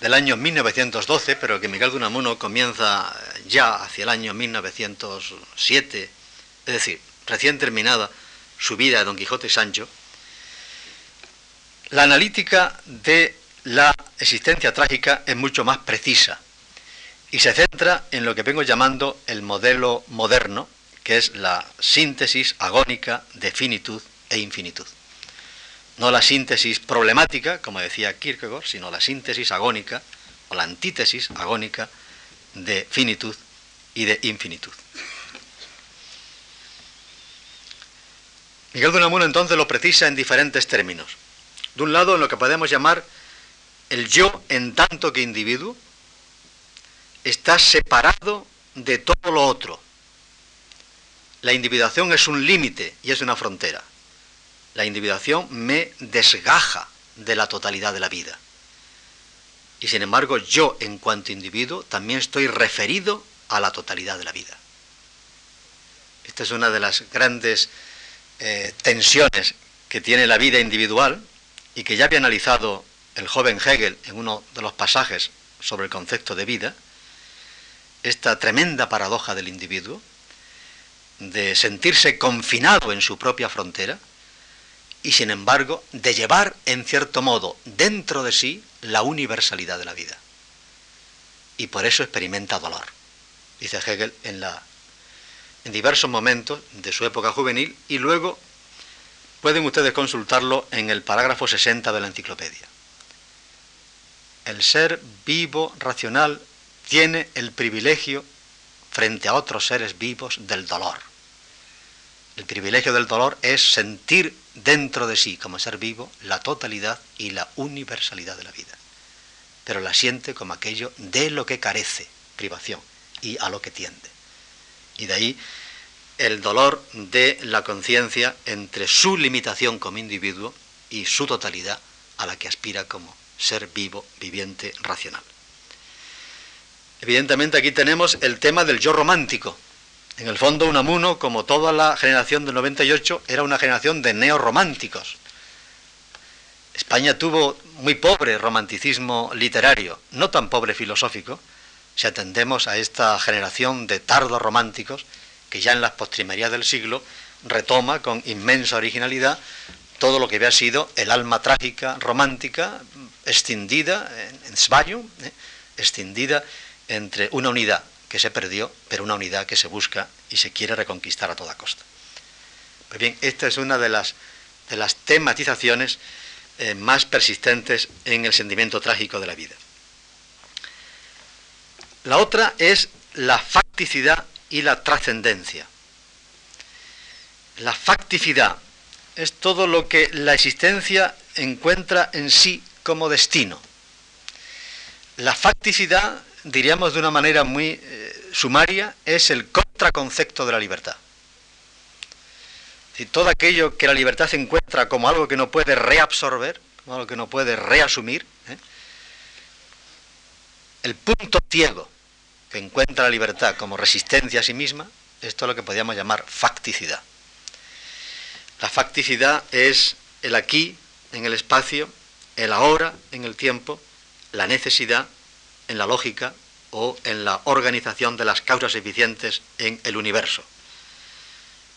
del año 1912, pero que Miguel de Unamuno comienza ya hacia el año 1907, es decir, recién terminada su vida de Don Quijote Sancho, la analítica de la existencia trágica es mucho más precisa y se centra en lo que vengo llamando el modelo moderno, que es la síntesis agónica de finitud e infinitud no la síntesis problemática, como decía Kierkegaard, sino la síntesis agónica o la antítesis agónica de finitud y de infinitud. Miguel de Unamuno entonces lo precisa en diferentes términos. De un lado, en lo que podemos llamar el yo en tanto que individuo, está separado de todo lo otro. La individuación es un límite y es una frontera la individuación me desgaja de la totalidad de la vida. Y sin embargo, yo en cuanto individuo también estoy referido a la totalidad de la vida. Esta es una de las grandes eh, tensiones que tiene la vida individual y que ya había analizado el joven Hegel en uno de los pasajes sobre el concepto de vida, esta tremenda paradoja del individuo, de sentirse confinado en su propia frontera, y sin embargo de llevar en cierto modo dentro de sí la universalidad de la vida. Y por eso experimenta dolor, dice Hegel en, la, en diversos momentos de su época juvenil y luego pueden ustedes consultarlo en el parágrafo 60 de la enciclopedia. El ser vivo, racional, tiene el privilegio frente a otros seres vivos del dolor. El privilegio del dolor es sentir dentro de sí, como ser vivo, la totalidad y la universalidad de la vida. Pero la siente como aquello de lo que carece, privación, y a lo que tiende. Y de ahí el dolor de la conciencia entre su limitación como individuo y su totalidad a la que aspira como ser vivo, viviente, racional. Evidentemente aquí tenemos el tema del yo romántico, en el fondo, Unamuno, como toda la generación del 98, era una generación de neorrománticos. España tuvo muy pobre romanticismo literario, no tan pobre filosófico, si atendemos a esta generación de tardos románticos que ya en las postrimerías del siglo retoma con inmensa originalidad todo lo que había sido el alma trágica romántica extendida en, en ¿eh? extendida entre una unidad que se perdió, pero una unidad que se busca y se quiere reconquistar a toda costa. Pues bien, esta es una de las, de las tematizaciones eh, más persistentes en el sentimiento trágico de la vida. La otra es la facticidad y la trascendencia. La facticidad es todo lo que la existencia encuentra en sí como destino. La facticidad diríamos de una manera muy eh, sumaria, es el contraconcepto de la libertad. Si todo aquello que la libertad encuentra como algo que no puede reabsorber, como algo que no puede reasumir, ¿eh? el punto ciego que encuentra la libertad como resistencia a sí misma, esto es lo que podríamos llamar facticidad. La facticidad es el aquí en el espacio, el ahora en el tiempo, la necesidad en la lógica o en la organización de las causas eficientes en el universo.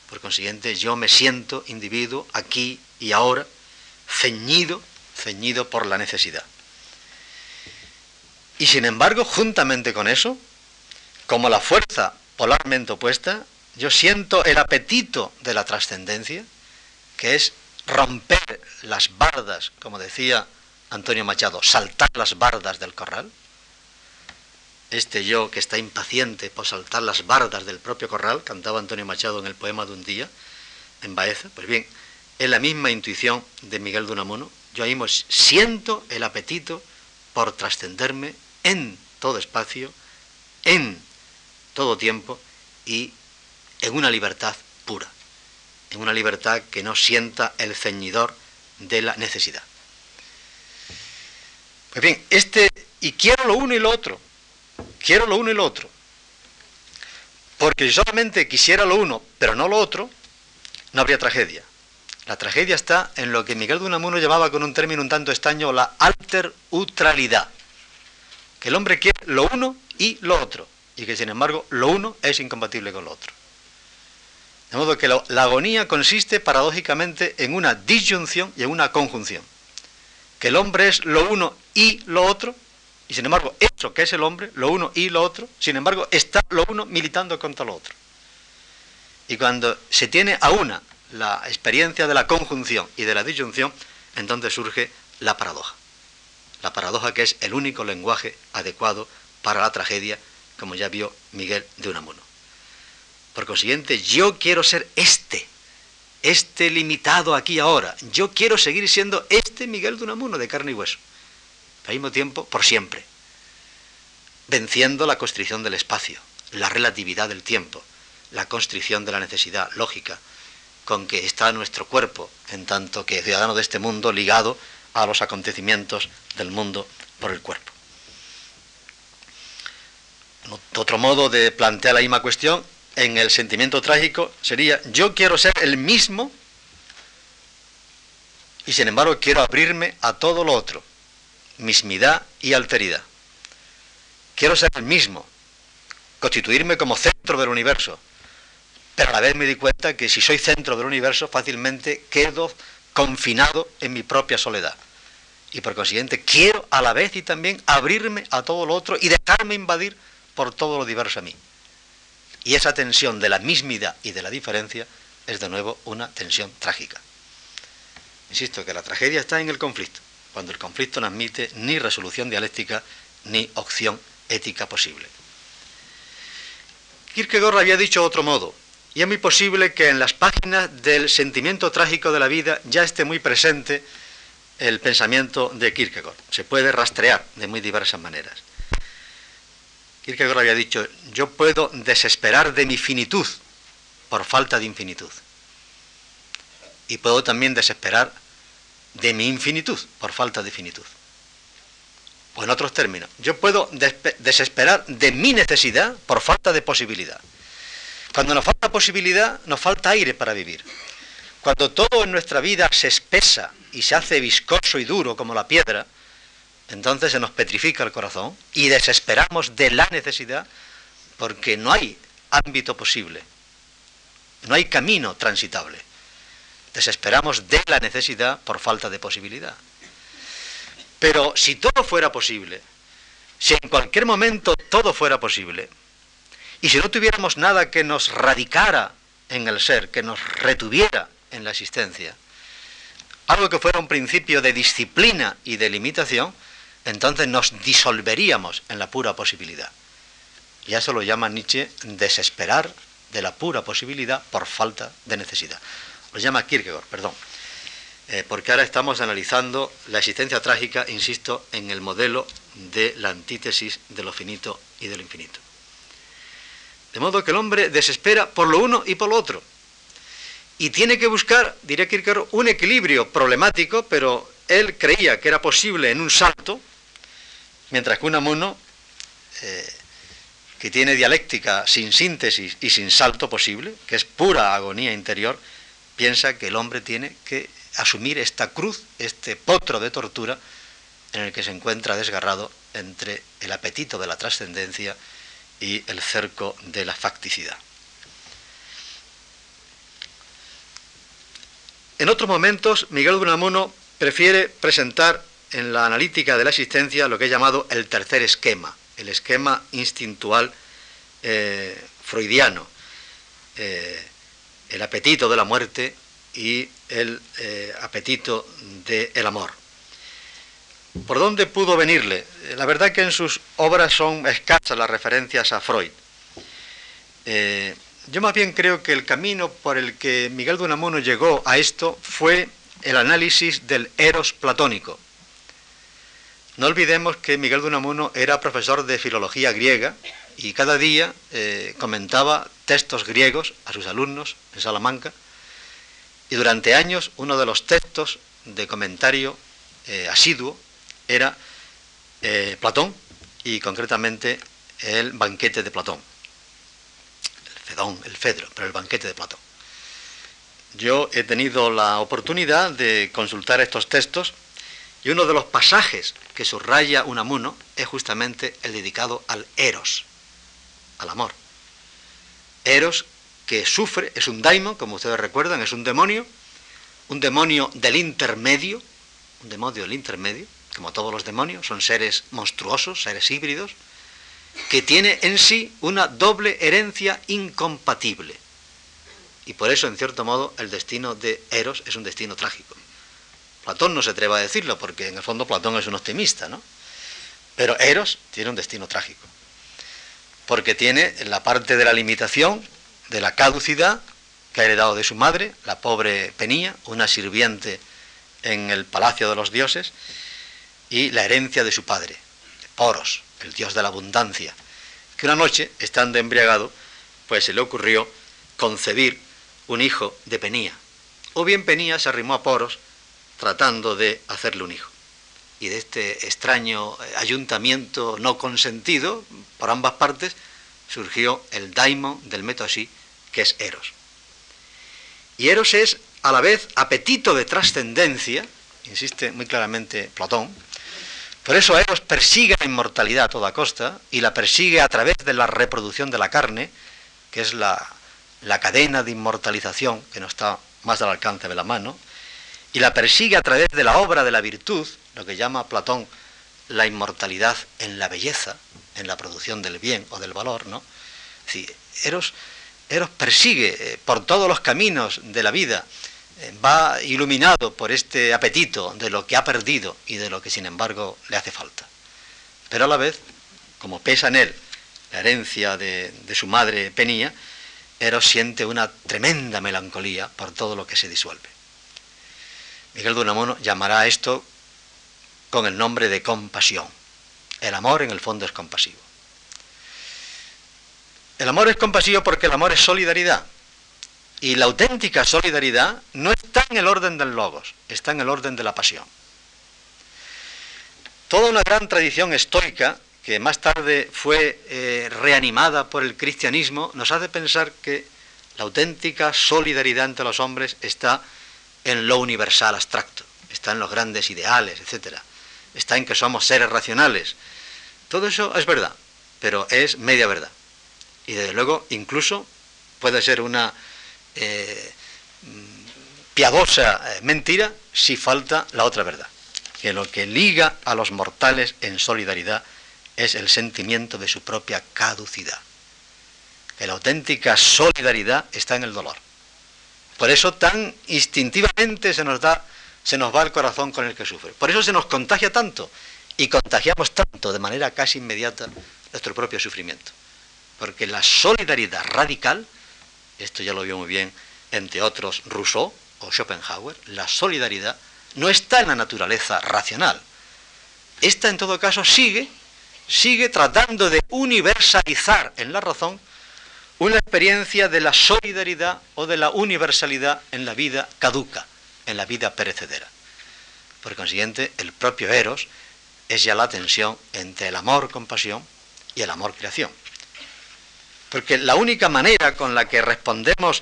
Por consiguiente, yo me siento individuo aquí y ahora, ceñido ceñido por la necesidad. Y sin embargo, juntamente con eso, como la fuerza polarmente opuesta, yo siento el apetito de la trascendencia, que es romper las bardas, como decía Antonio Machado, saltar las bardas del corral. Este yo que está impaciente por saltar las bardas del propio corral, cantaba Antonio Machado en el poema de un día, en Baeza, pues bien, es la misma intuición de Miguel de Unamuno. Yo ahí siento el apetito por trascenderme en todo espacio, en todo tiempo y en una libertad pura, en una libertad que no sienta el ceñidor de la necesidad. Pues bien, este, y quiero lo uno y lo otro, quiero lo uno y lo otro, porque si solamente quisiera lo uno, pero no lo otro, no habría tragedia. La tragedia está en lo que Miguel de Unamuno llamaba con un término un tanto extraño la alterutralidad, que el hombre quiere lo uno y lo otro, y que sin embargo lo uno es incompatible con lo otro. De modo que la agonía consiste paradójicamente en una disyunción y en una conjunción. Que el hombre es lo uno y lo otro, y sin embargo eso que es el hombre, lo uno y lo otro, sin embargo está lo uno militando contra lo otro. Y cuando se tiene a una la experiencia de la conjunción y de la disyunción, entonces surge la paradoja. La paradoja que es el único lenguaje adecuado para la tragedia, como ya vio Miguel de Unamuno. Por consiguiente, yo quiero ser este, este limitado aquí ahora. Yo quiero seguir siendo este Miguel de Unamuno, de carne y hueso. Al mismo tiempo, por siempre. Venciendo la constricción del espacio, la relatividad del tiempo, la constricción de la necesidad lógica con que está nuestro cuerpo, en tanto que ciudadano de este mundo ligado a los acontecimientos del mundo por el cuerpo. Otro modo de plantear la misma cuestión en el sentimiento trágico sería, yo quiero ser el mismo y sin embargo quiero abrirme a todo lo otro, mismidad y alteridad. Quiero ser el mismo, constituirme como centro del universo, pero a la vez me di cuenta que si soy centro del universo fácilmente quedo confinado en mi propia soledad. Y por consiguiente quiero a la vez y también abrirme a todo lo otro y dejarme invadir por todo lo diverso a mí. Y esa tensión de la mismidad y de la diferencia es de nuevo una tensión trágica. Insisto que la tragedia está en el conflicto, cuando el conflicto no admite ni resolución dialéctica ni opción ética posible. Kierkegaard había dicho otro modo, y es muy posible que en las páginas del sentimiento trágico de la vida ya esté muy presente el pensamiento de Kierkegaard. Se puede rastrear de muy diversas maneras. Kierkegaard había dicho, yo puedo desesperar de mi finitud por falta de infinitud. Y puedo también desesperar de mi infinitud por falta de finitud. O en otros términos, yo puedo desesperar de mi necesidad por falta de posibilidad. Cuando nos falta posibilidad, nos falta aire para vivir. Cuando todo en nuestra vida se espesa y se hace viscoso y duro como la piedra, entonces se nos petrifica el corazón y desesperamos de la necesidad porque no hay ámbito posible, no hay camino transitable. Desesperamos de la necesidad por falta de posibilidad. Pero si todo fuera posible, si en cualquier momento todo fuera posible, y si no tuviéramos nada que nos radicara en el ser, que nos retuviera en la existencia, algo que fuera un principio de disciplina y de limitación, entonces nos disolveríamos en la pura posibilidad. Y eso lo llama Nietzsche desesperar de la pura posibilidad por falta de necesidad. Lo llama Kierkegaard, perdón. Eh, porque ahora estamos analizando la existencia trágica, insisto, en el modelo de la antítesis de lo finito y de lo infinito. De modo que el hombre desespera por lo uno y por lo otro. Y tiene que buscar, diría Kierkegaard, un equilibrio problemático, pero él creía que era posible en un salto, mientras que Unamuno, eh, que tiene dialéctica sin síntesis y sin salto posible, que es pura agonía interior, piensa que el hombre tiene que asumir esta cruz, este potro de tortura, en el que se encuentra desgarrado entre el apetito de la trascendencia y el cerco de la facticidad. En otros momentos, Miguel de prefiere presentar en la analítica de la existencia lo que he llamado el tercer esquema, el esquema instintual eh, freudiano, eh, el apetito de la muerte y el eh, apetito del amor. ¿Por dónde pudo venirle? La verdad que en sus obras son escasas las referencias a Freud. yo más bien creo que el camino por el que Miguel de Unamuno llegó a esto fue el análisis del eros platónico. No olvidemos que Miguel de Unamuno era profesor de filología griega y cada día eh, comentaba textos griegos a sus alumnos en Salamanca y durante años uno de los textos de comentario eh, asiduo era eh, Platón y concretamente el banquete de Platón. El Fedón, el Fedro, pero el banquete de Platón. Yo he tenido la oportunidad de consultar estos textos y uno de los pasajes que subraya Unamuno es justamente el dedicado al Eros, al amor. Eros que sufre, es un daimon, como ustedes recuerdan, es un demonio, un demonio del intermedio, un demonio del intermedio, como todos los demonios, son seres monstruosos, seres híbridos, que tiene en sí una doble herencia incompatible. Y por eso, en cierto modo, el destino de Eros es un destino trágico. Platón no se atreve a decirlo, porque en el fondo Platón es un optimista, ¿no? Pero Eros tiene un destino trágico. Porque tiene la parte de la limitación, de la caducidad, que ha heredado de su madre, la pobre Penía, una sirviente en el palacio de los dioses, y la herencia de su padre, Poros, el dios de la abundancia, que una noche, estando embriagado, pues se le ocurrió concebir un hijo de Penía. O bien Penía se arrimó a Poros tratando de hacerle un hijo. Y de este extraño eh, ayuntamiento no consentido por ambas partes surgió el daimon del así, que es Eros. Y Eros es a la vez apetito de trascendencia, insiste muy claramente Platón, por eso Eros persigue la inmortalidad a toda costa y la persigue a través de la reproducción de la carne, que es la la cadena de inmortalización que no está más al alcance de la mano, y la persigue a través de la obra de la virtud, lo que llama Platón la inmortalidad en la belleza, en la producción del bien o del valor, ¿no? Eros, Eros persigue eh, por todos los caminos de la vida, eh, va iluminado por este apetito de lo que ha perdido y de lo que sin embargo le hace falta. Pero a la vez, como pesa en él la herencia de, de su madre Penía, Eros siente una tremenda melancolía por todo lo que se disuelve. Miguel de Unamuno llamará a esto con el nombre de compasión. El amor en el fondo es compasivo. El amor es compasivo porque el amor es solidaridad. Y la auténtica solidaridad no está en el orden del logos, está en el orden de la pasión. Toda una gran tradición estoica que más tarde fue eh, reanimada por el cristianismo, nos hace pensar que la auténtica solidaridad entre los hombres está en lo universal abstracto, está en los grandes ideales, etc. Está en que somos seres racionales. Todo eso es verdad, pero es media verdad. Y desde luego incluso puede ser una eh, piadosa eh, mentira si falta la otra verdad, que lo que liga a los mortales en solidaridad es el sentimiento de su propia caducidad. Que la auténtica solidaridad está en el dolor. Por eso tan instintivamente se nos da, se nos va el corazón con el que sufre. Por eso se nos contagia tanto y contagiamos tanto de manera casi inmediata nuestro propio sufrimiento. Porque la solidaridad radical, esto ya lo vio muy bien entre otros Rousseau o Schopenhauer, la solidaridad no está en la naturaleza racional. Esta en todo caso sigue sigue tratando de universalizar en la razón una experiencia de la solidaridad o de la universalidad en la vida caduca, en la vida perecedera. Por consiguiente, el propio Eros es ya la tensión entre el amor-compasión y el amor-creación. Porque la única manera con la que respondemos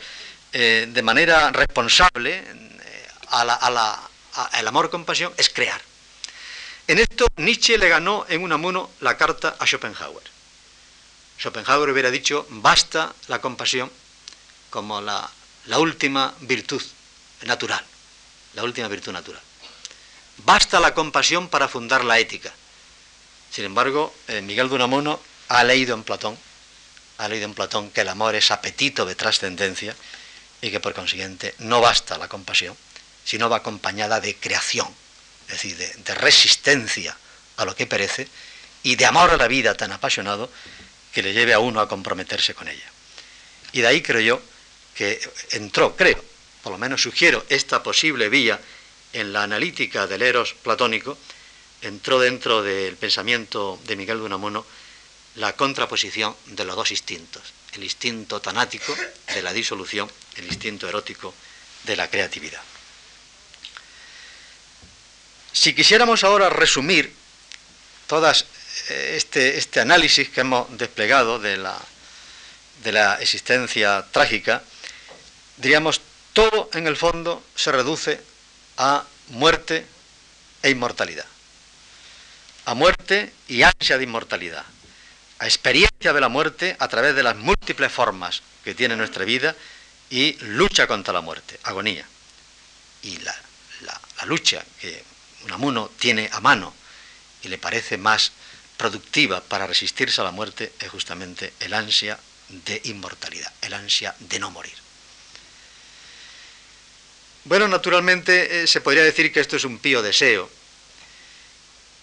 eh, de manera responsable eh, al amor-compasión es crear. En esto Nietzsche le ganó en un amuno la carta a Schopenhauer. Schopenhauer hubiera dicho, basta la compasión como la, última virtud natural, la última virtud natural. basta la compasión para fundar la ética. Sin embargo, eh, Miguel de Unamuno ha leído en Platón, ha leído en Platón que el amor es apetito de trascendencia y que por consiguiente no basta la compasión, sino va acompañada de creación, es decir, de resistencia a lo que perece y de amor a la vida tan apasionado que le lleve a uno a comprometerse con ella. Y de ahí creo yo que entró, creo, por lo menos sugiero esta posible vía en la analítica del eros platónico, entró dentro del pensamiento de Miguel de Unamuno la contraposición de los dos instintos, el instinto tanático de la disolución, el instinto erótico de la creatividad. Si quisiéramos ahora resumir todas este, este análisis que hemos desplegado de la, de la existencia trágica, diríamos, todo en el fondo se reduce a muerte e inmortalidad. A muerte y ansia de inmortalidad. A experiencia de la muerte a través de las múltiples formas que tiene nuestra vida y lucha contra la muerte, agonía. Y la, la lucha que Unamuno tiene a mano y le parece más productiva para resistirse a la muerte es justamente el ansia de inmortalidad, el ansia de no morir. Bueno, naturalmente eh, se podría decir que esto es un pío deseo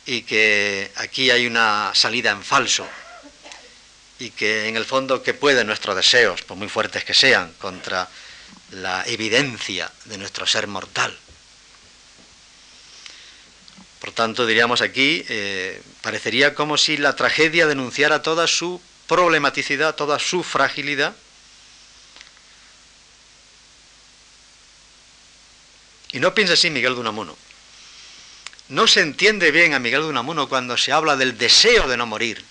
y que aquí hay una salida en falso y que en el fondo que pueden nuestros deseos, por muy fuertes que sean, contra la evidencia de nuestro ser mortal. Por tanto, diríamos aquí, eh, parecería como si la tragedia denunciara toda su problematicidad, toda su fragilidad. Y no piense así Miguel de Unamuno. No se entiende bien a Miguel de Unamuno cuando se habla del deseo de no morir.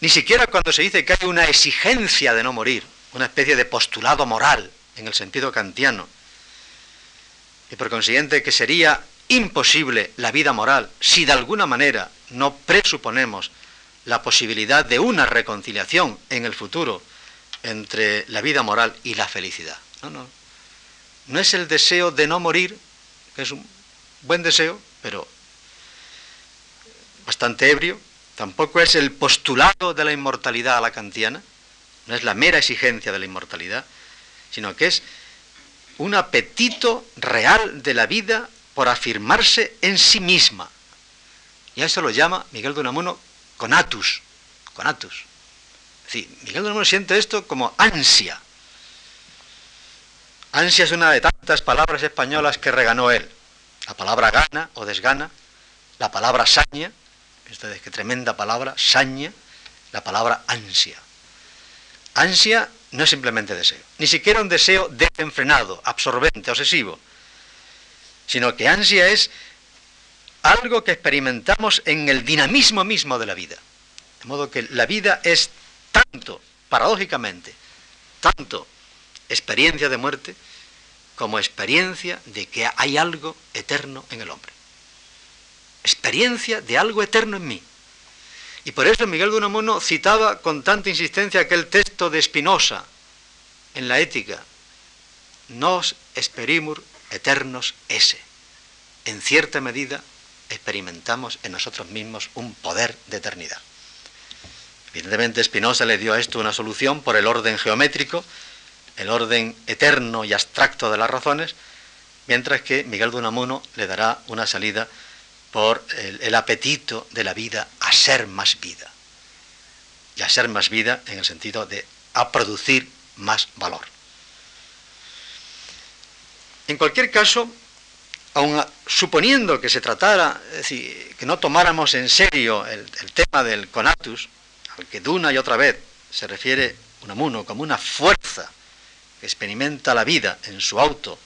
Ni siquiera cuando se dice que hay una exigencia de no morir, una especie de postulado moral en el sentido kantiano y por consiguiente que sería imposible la vida moral si de alguna manera no presuponemos la posibilidad de una reconciliación en el futuro entre la vida moral y la felicidad. No, no. No es el deseo de no morir, que es un buen deseo, pero bastante ebrio. Tampoco es el postulado de la inmortalidad a la kantiana, no es la mera exigencia de la inmortalidad, sino que es un apetito real de la vida por afirmarse en sí misma. Y a eso lo llama Miguel de Unamuno conatus, conatus. Sí, Miguel de Unamuno siente esto como ansia. Ansia es una de tantas palabras españolas que reganó él. La palabra gana o desgana, la palabra saña, ustedes qué tremenda palabra, saña, la palabra ansia. Ansia no es simplemente deseo, ni siquiera un deseo desenfrenado, absorbente, obsesivo, sino que ansia es algo que experimentamos en el dinamismo mismo de la vida. De modo que la vida es tanto, paradójicamente, tanto experiencia de muerte como experiencia de que hay algo eterno en el hombre. Experiencia de algo eterno en mí. Y por eso Miguel de Unamuno citaba con tanta insistencia aquel texto de Spinoza en la ética, nos experimur eternos ese. En cierta medida experimentamos en nosotros mismos un poder de eternidad. Evidentemente Spinoza le dio a esto una solución por el orden geométrico, el orden eterno y abstracto de las razones, mientras que Miguel de Unamuno le dará una salida por el, apetito de la vida a ser más vida. Y a ser más vida en el sentido de a producir más valor. En cualquier caso, aun suponiendo que se tratara, es decir, que no tomáramos en serio el, tema del conatus, al que de una y otra vez se refiere Unamuno como una fuerza que experimenta la vida en su auto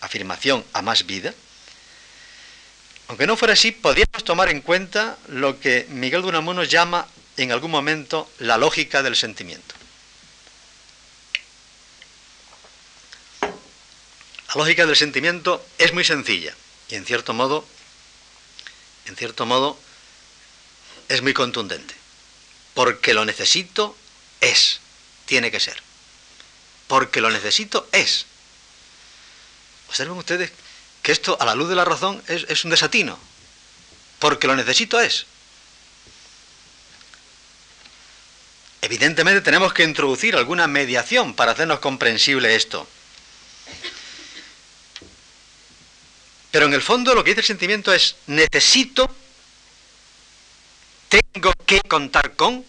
afirmación a más vida, aunque no fuera así, podríamos tomar en cuenta lo que Miguel de Unamuno llama en algún momento la lógica del sentimiento. La lógica del sentimiento es muy sencilla y en cierto modo, en cierto modo, es muy contundente. Porque lo necesito es, tiene que ser. Porque lo necesito es. Observen ustedes que esto a la luz de la razón es, un desatino, porque lo necesito es. Evidentemente tenemos que introducir alguna mediación para hacernos comprensible esto. Pero en el fondo lo que dice el sentimiento es necesito, tengo que contar con,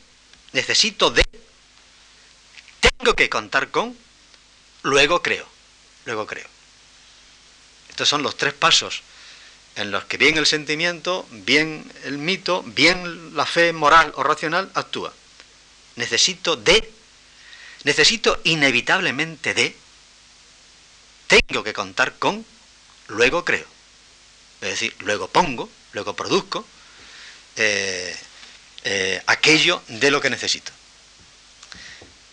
necesito de, tengo que contar con, luego creo, luego creo. Estos son los tres pasos en los que bien el sentimiento, bien el mito, bien la fe moral o racional actúa necesito de, necesito inevitablemente de, tengo que contar con, luego creo. Es decir, luego pongo, luego produzco eh, eh, aquello de lo que necesito.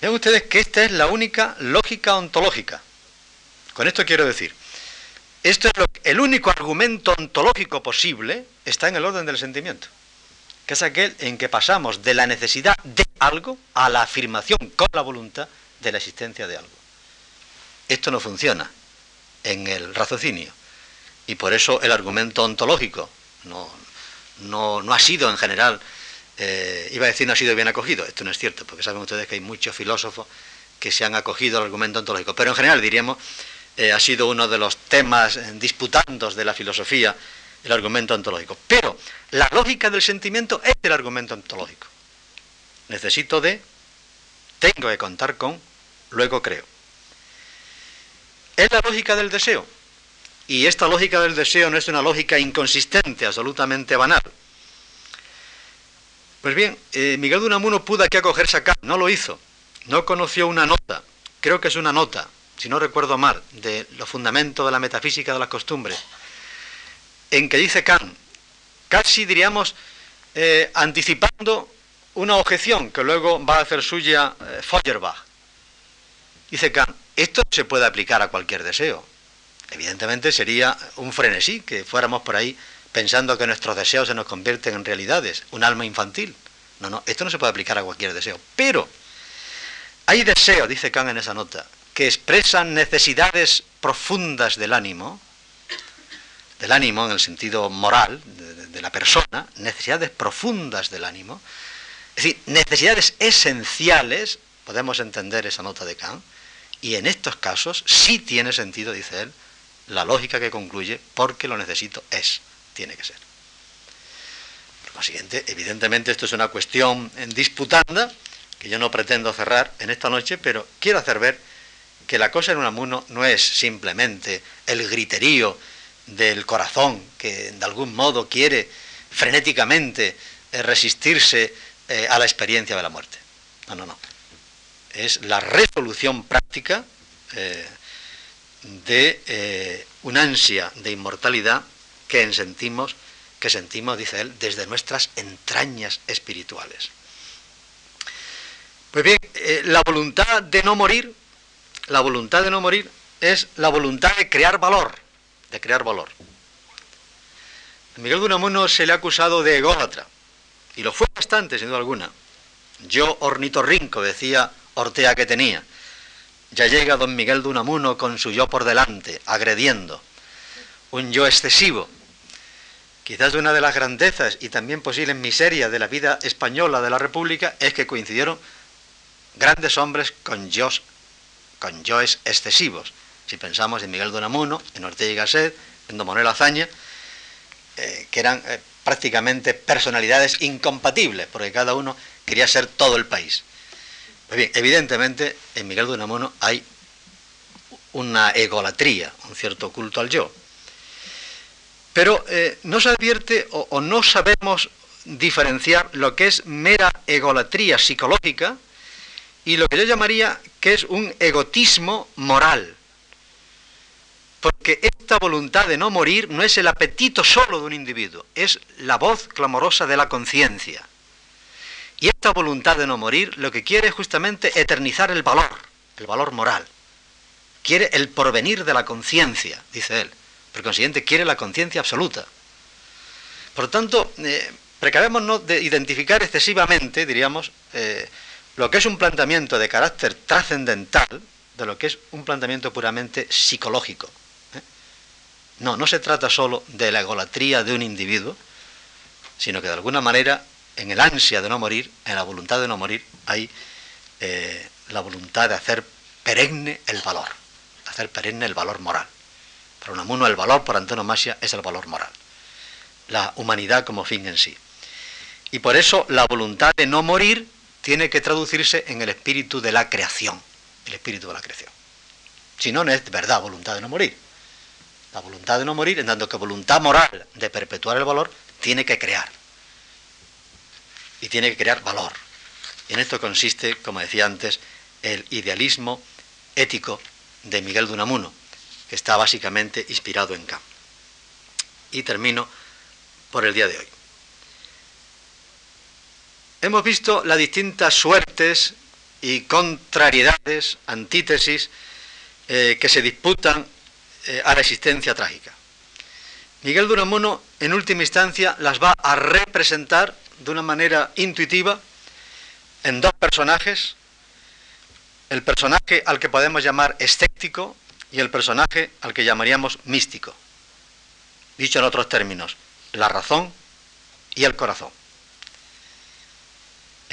Vean ustedes que esta es la única lógica ontológica. Con esto quiero decir, esto es lo, el único argumento ontológico posible está en el orden del sentimiento que es aquel en que pasamos de la necesidad de algo a la afirmación con la voluntad de la existencia de algo. Esto no funciona en el raciocinio y por eso el argumento ontológico no, no, ha sido en general, eh, iba a decir no ha sido bien acogido, esto no es cierto, porque saben ustedes que hay muchos filósofos que se han acogido al argumento ontológico, pero en general diríamos eh, ha sido uno de los temas disputandos de la filosofía el argumento ontológico. Pero la lógica del sentimiento es el argumento ontológico. Necesito de, tengo que contar con, luego creo. Es la lógica del deseo. Y esta lógica del deseo no es una lógica inconsistente, absolutamente banal. Pues bien, eh, Miguel de Unamuno pudo aquí acogerse acá, no lo hizo. No conoció una nota, creo que es una nota, si no recuerdo mal, de los fundamentos de la metafísica de las costumbres en que dice Kant, casi diríamos eh, anticipando una objeción que luego va a hacer suya eh, Feuerbach. Dice Kant, esto se puede aplicar a cualquier deseo. Evidentemente sería un frenesí que fuéramos por ahí pensando que nuestros deseos se nos convierten en realidades, un alma infantil. No, no, esto no se puede aplicar a cualquier deseo. Pero hay deseos, dice Kant en esa nota, que expresan necesidades profundas del ánimo, del ánimo en el sentido moral de, la persona, necesidades profundas del ánimo, es decir, necesidades esenciales, podemos entender esa nota de Kant, y en estos casos sí tiene sentido, dice él, la lógica que concluye, porque lo necesito es, tiene que ser. Por consiguiente, evidentemente esto es una cuestión disputanda, que yo no pretendo cerrar en esta noche, pero quiero hacer ver que la cosa en un amuno no es simplemente el griterío del corazón que de algún modo quiere frenéticamente eh, resistirse eh, a la experiencia de la muerte. No, no, no. Es la resolución práctica eh, de una ansia de inmortalidad que sentimos, que sentimos, dice él, desde nuestras entrañas espirituales. Pues bien, la voluntad de no morir, la voluntad de no morir es la voluntad de crear valor de crear valor. A Miguel Unamuno se le ha acusado de ególatra, y lo fue bastante, sin duda alguna. Yo ornitorrinco, decía Ortega que tenía. Ya llega don Miguel de Unamuno con su yo por delante, agrediendo. Un yo excesivo. Quizás una de las grandezas y también posibles miserias de la vida española de la República es que coincidieron grandes hombres con yoes, con yoes excesivos si pensamos en Miguel Donamuno, en Ortega y Gasset, en Don Manuel Azaña, eh, que eran eh, prácticamente personalidades incompatibles, porque cada uno quería ser todo el país. Pues bien, evidentemente en Miguel de Unamuno hay una egolatría, un cierto culto al yo. Pero eh, no se advierte o no sabemos diferenciar lo que es mera egolatría psicológica y lo que yo llamaría que es un egotismo moral porque esta voluntad de no morir no es el apetito solo de un individuo, es la voz clamorosa de la conciencia. Y esta voluntad de no morir lo que quiere es justamente eternizar el valor, el valor moral. Quiere el porvenir de la conciencia, dice él. Por consiguiente, quiere la conciencia absoluta. Por lo tanto, eh, precabémonos de identificar excesivamente, diríamos, eh, lo que es un planteamiento de carácter trascendental de lo que es un planteamiento puramente psicológico. No, no se trata solo de la egolatría de un individuo, sino que de alguna manera en el ansia de no morir, en la voluntad de no morir, hay eh, la voluntad de hacer perenne el valor, hacer perenne el valor moral. Para Unamuno el valor por antonomasia es el valor moral, la humanidad como fin en sí. Y por eso la voluntad de no morir tiene que traducirse en el espíritu de la creación, el espíritu de la creación. Si no, no es verdad voluntad de no morir. La voluntad de no morir, en tanto que voluntad moral de perpetuar el valor, tiene que crear. Y tiene que crear valor. Y en esto consiste, como decía antes, el idealismo ético de Miguel de Unamuno, que está básicamente inspirado en Kant. Y termino por el día de hoy. Hemos visto las distintas suertes y contrariedades, antítesis, eh, que se disputan eh, a la existencia trágica. Miguel Duramuno, en última instancia, las va a representar de una manera intuitiva en dos personajes, el personaje al que podemos llamar escéptico y el personaje al que llamaríamos místico. Dicho en otros términos, la razón y el corazón.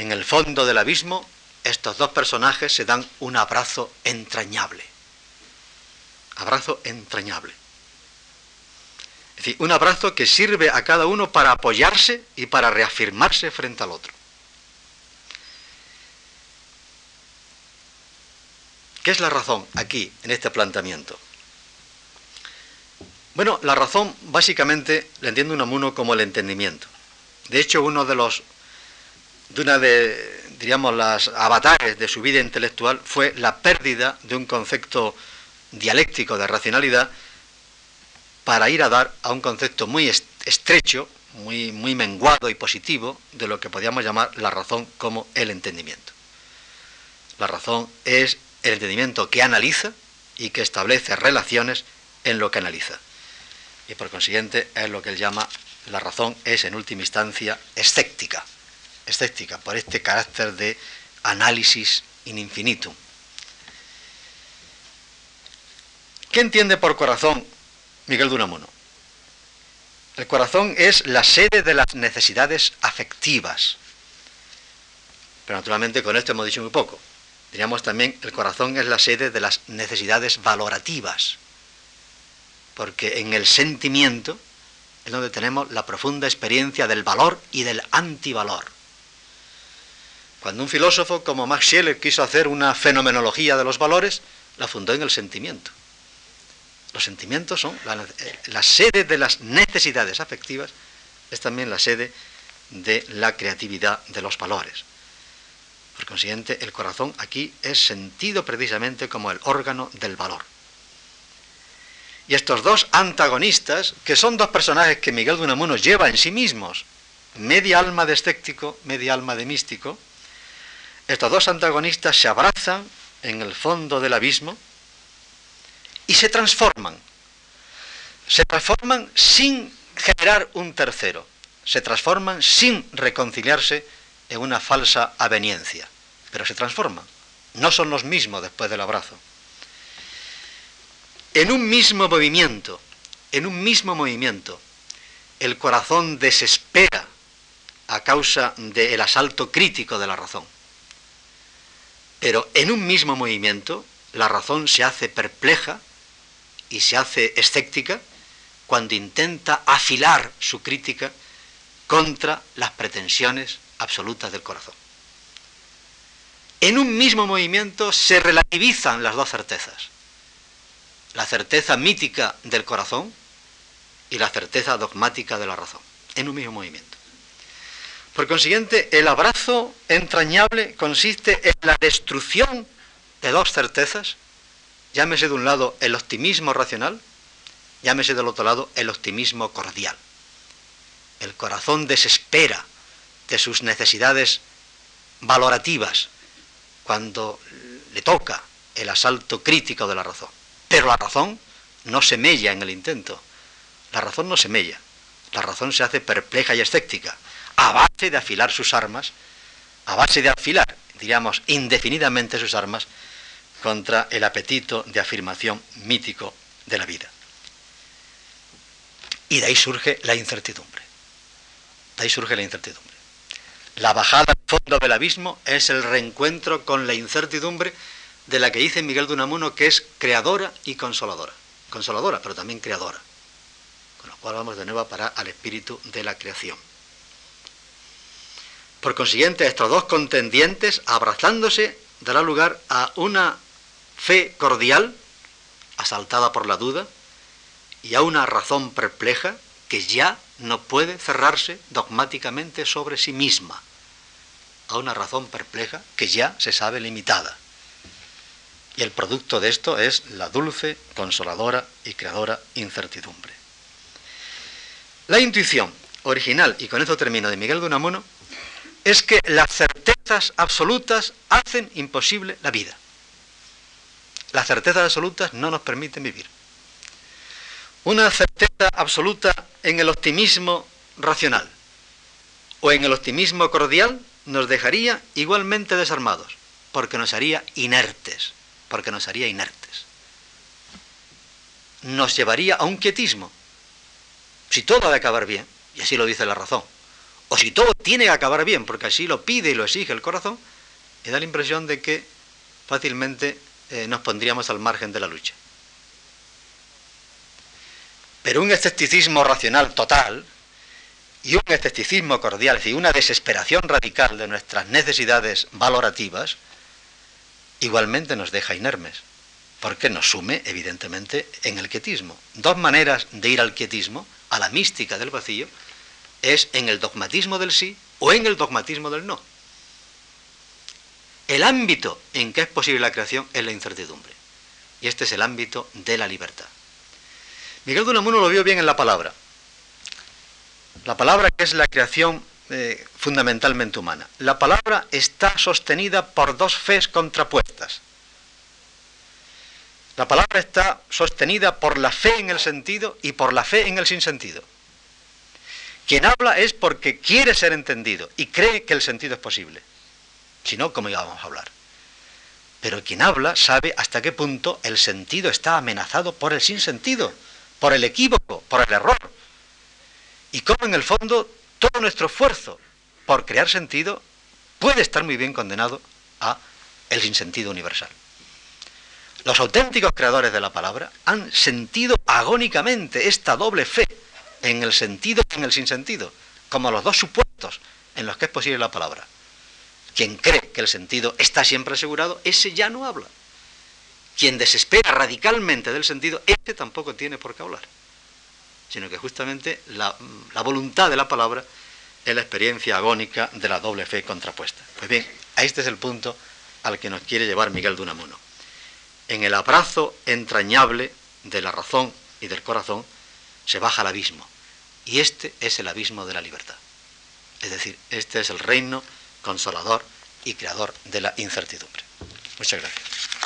En el fondo del abismo, estos dos personajes se dan un abrazo entrañable. Abrazo entrañable. Es decir, un abrazo que sirve a cada uno para apoyarse y para reafirmarse frente al otro. ¿Qué es la razón aquí, en este planteamiento? Bueno, la razón básicamente la entiende Unamuno como el entendimiento. De hecho, uno de los de una de, diríamos, las avatares de su vida intelectual fue la pérdida de un concepto dialéctico de racionalidad para ir a dar a un concepto muy estrecho, muy, muy menguado y positivo de lo que podríamos llamar la razón como el entendimiento. La razón es el entendimiento que analiza y que establece relaciones en lo que analiza. Y por consiguiente es lo que él llama la razón es en última instancia escéptica escéptica, por este carácter de análisis in infinitum. ¿Qué entiende por corazón Miguel de Unamuno? El corazón es la sede de las necesidades afectivas. Pero naturalmente con esto hemos dicho muy poco. Diríamos también, el corazón es la sede de las necesidades valorativas. Porque en el sentimiento es donde tenemos la profunda experiencia del valor y del antivalor. Cuando un filósofo como Max Scheler quiso hacer una fenomenología de los valores, la fundó en el sentimiento. Los sentimientos son la, sede de las necesidades afectivas, es también la sede de la creatividad de los valores. Por consiguiente, el corazón aquí es sentido precisamente como el órgano del valor. Y estos dos antagonistas, que son dos personajes que Miguel de Unamuno lleva en sí mismos, media alma de escéptico, media alma de místico, estos dos antagonistas se abrazan en el fondo del abismo y se transforman. Se transforman sin generar un tercero. Se transforman sin reconciliarse en una falsa aveniencia. Pero se transforman. No son los mismos después del abrazo. En un mismo movimiento, en un mismo movimiento, el corazón desespera a causa del asalto crítico de la razón. Pero en un mismo movimiento, la razón se hace perpleja y se hace escéptica cuando intenta afilar su crítica contra las pretensiones absolutas del corazón. En un mismo movimiento se relativizan las dos certezas. La certeza mítica del corazón y la certeza dogmática de la razón. En un mismo movimiento. Por consiguiente, el abrazo entrañable consiste en la destrucción de dos certezas, llámese de un lado el optimismo racional, llámese del otro lado el optimismo cordial. El corazón desespera de sus necesidades valorativas cuando le toca el asalto crítico de la razón. Pero la razón no se mella en el intento. La razón no se mella. La razón se hace perpleja y escéptica a base de afilar sus armas, a base de afilar, diríamos, indefinidamente sus armas contra el apetito de afirmación mítico de la vida. Y de ahí surge la incertidumbre. De ahí surge la incertidumbre. La bajada al fondo del abismo es el reencuentro con la incertidumbre de la que dice Miguel de Unamuno que es creadora y consoladora. Consoladora, pero también creadora. Con lo cual vamos de nuevo a parar al espíritu de la creación. Por consiguiente, estos dos contendientes, abrazándose, dará lugar a una fe cordial, asaltada por la duda, y a una razón perpleja que ya no puede cerrarse dogmáticamente sobre sí misma, a una razón perpleja que ya se sabe limitada. Y el producto de esto es la dulce, consoladora y creadora incertidumbre. La intuición original, y con esto termino, de Miguel de Unamuno, es que las certezas absolutas hacen imposible la vida. Las certezas absolutas no nos permiten vivir. Una certeza absoluta en el optimismo racional o en el optimismo cordial nos dejaría igualmente desarmados, porque nos haría inertes, porque nos haría inertes. Nos llevaría a un quietismo. Si todo ha de acabar bien, y así lo dice la razón, o si todo tiene que acabar bien, porque así lo pide y lo exige el corazón, me da la impresión de que fácilmente eh, nos pondríamos al margen de la lucha. Pero un escepticismo racional total y un escepticismo cordial, es decir, una desesperación radical de nuestras necesidades valorativas, igualmente nos deja inermes, porque nos sume, evidentemente, en el quietismo. Dos maneras de ir al quietismo, a la mística del vacío, es en el dogmatismo del sí o en el dogmatismo del no. El ámbito en que es posible la creación es la incertidumbre. Y este es el ámbito de la libertad. Miguel de Unamuno lo vio bien en la palabra. La palabra que es la creación eh, fundamentalmente humana. La palabra está sostenida por dos fes contrapuestas. La palabra está sostenida por la fe en el sentido y por la fe en el sinsentido. Quien habla es porque quiere ser entendido y cree que el sentido es posible. Si no, ¿cómo íbamos a hablar? Pero quien habla sabe hasta qué punto el sentido está amenazado por el sinsentido, por el equívoco, por el error. Y cómo en el fondo todo nuestro esfuerzo por crear sentido puede estar muy bien condenado a el sinsentido universal. Los auténticos creadores de la palabra han sentido agónicamente esta doble fe en el sentido y en el sinsentido, como los dos supuestos en los que es posible la palabra. Quien cree que el sentido está siempre asegurado, ese ya no habla. Quien desespera radicalmente del sentido, ese tampoco tiene por qué hablar. Sino que justamente la, la voluntad de la palabra es la experiencia agónica de la doble fe contrapuesta. Pues bien, este es el punto al que nos quiere llevar Miguel de Unamuno. En el abrazo entrañable de la razón y del corazón se baja al abismo. Y este es el abismo de la libertad. Es decir, este es el reino consolador y creador de la incertidumbre. Muchas gracias.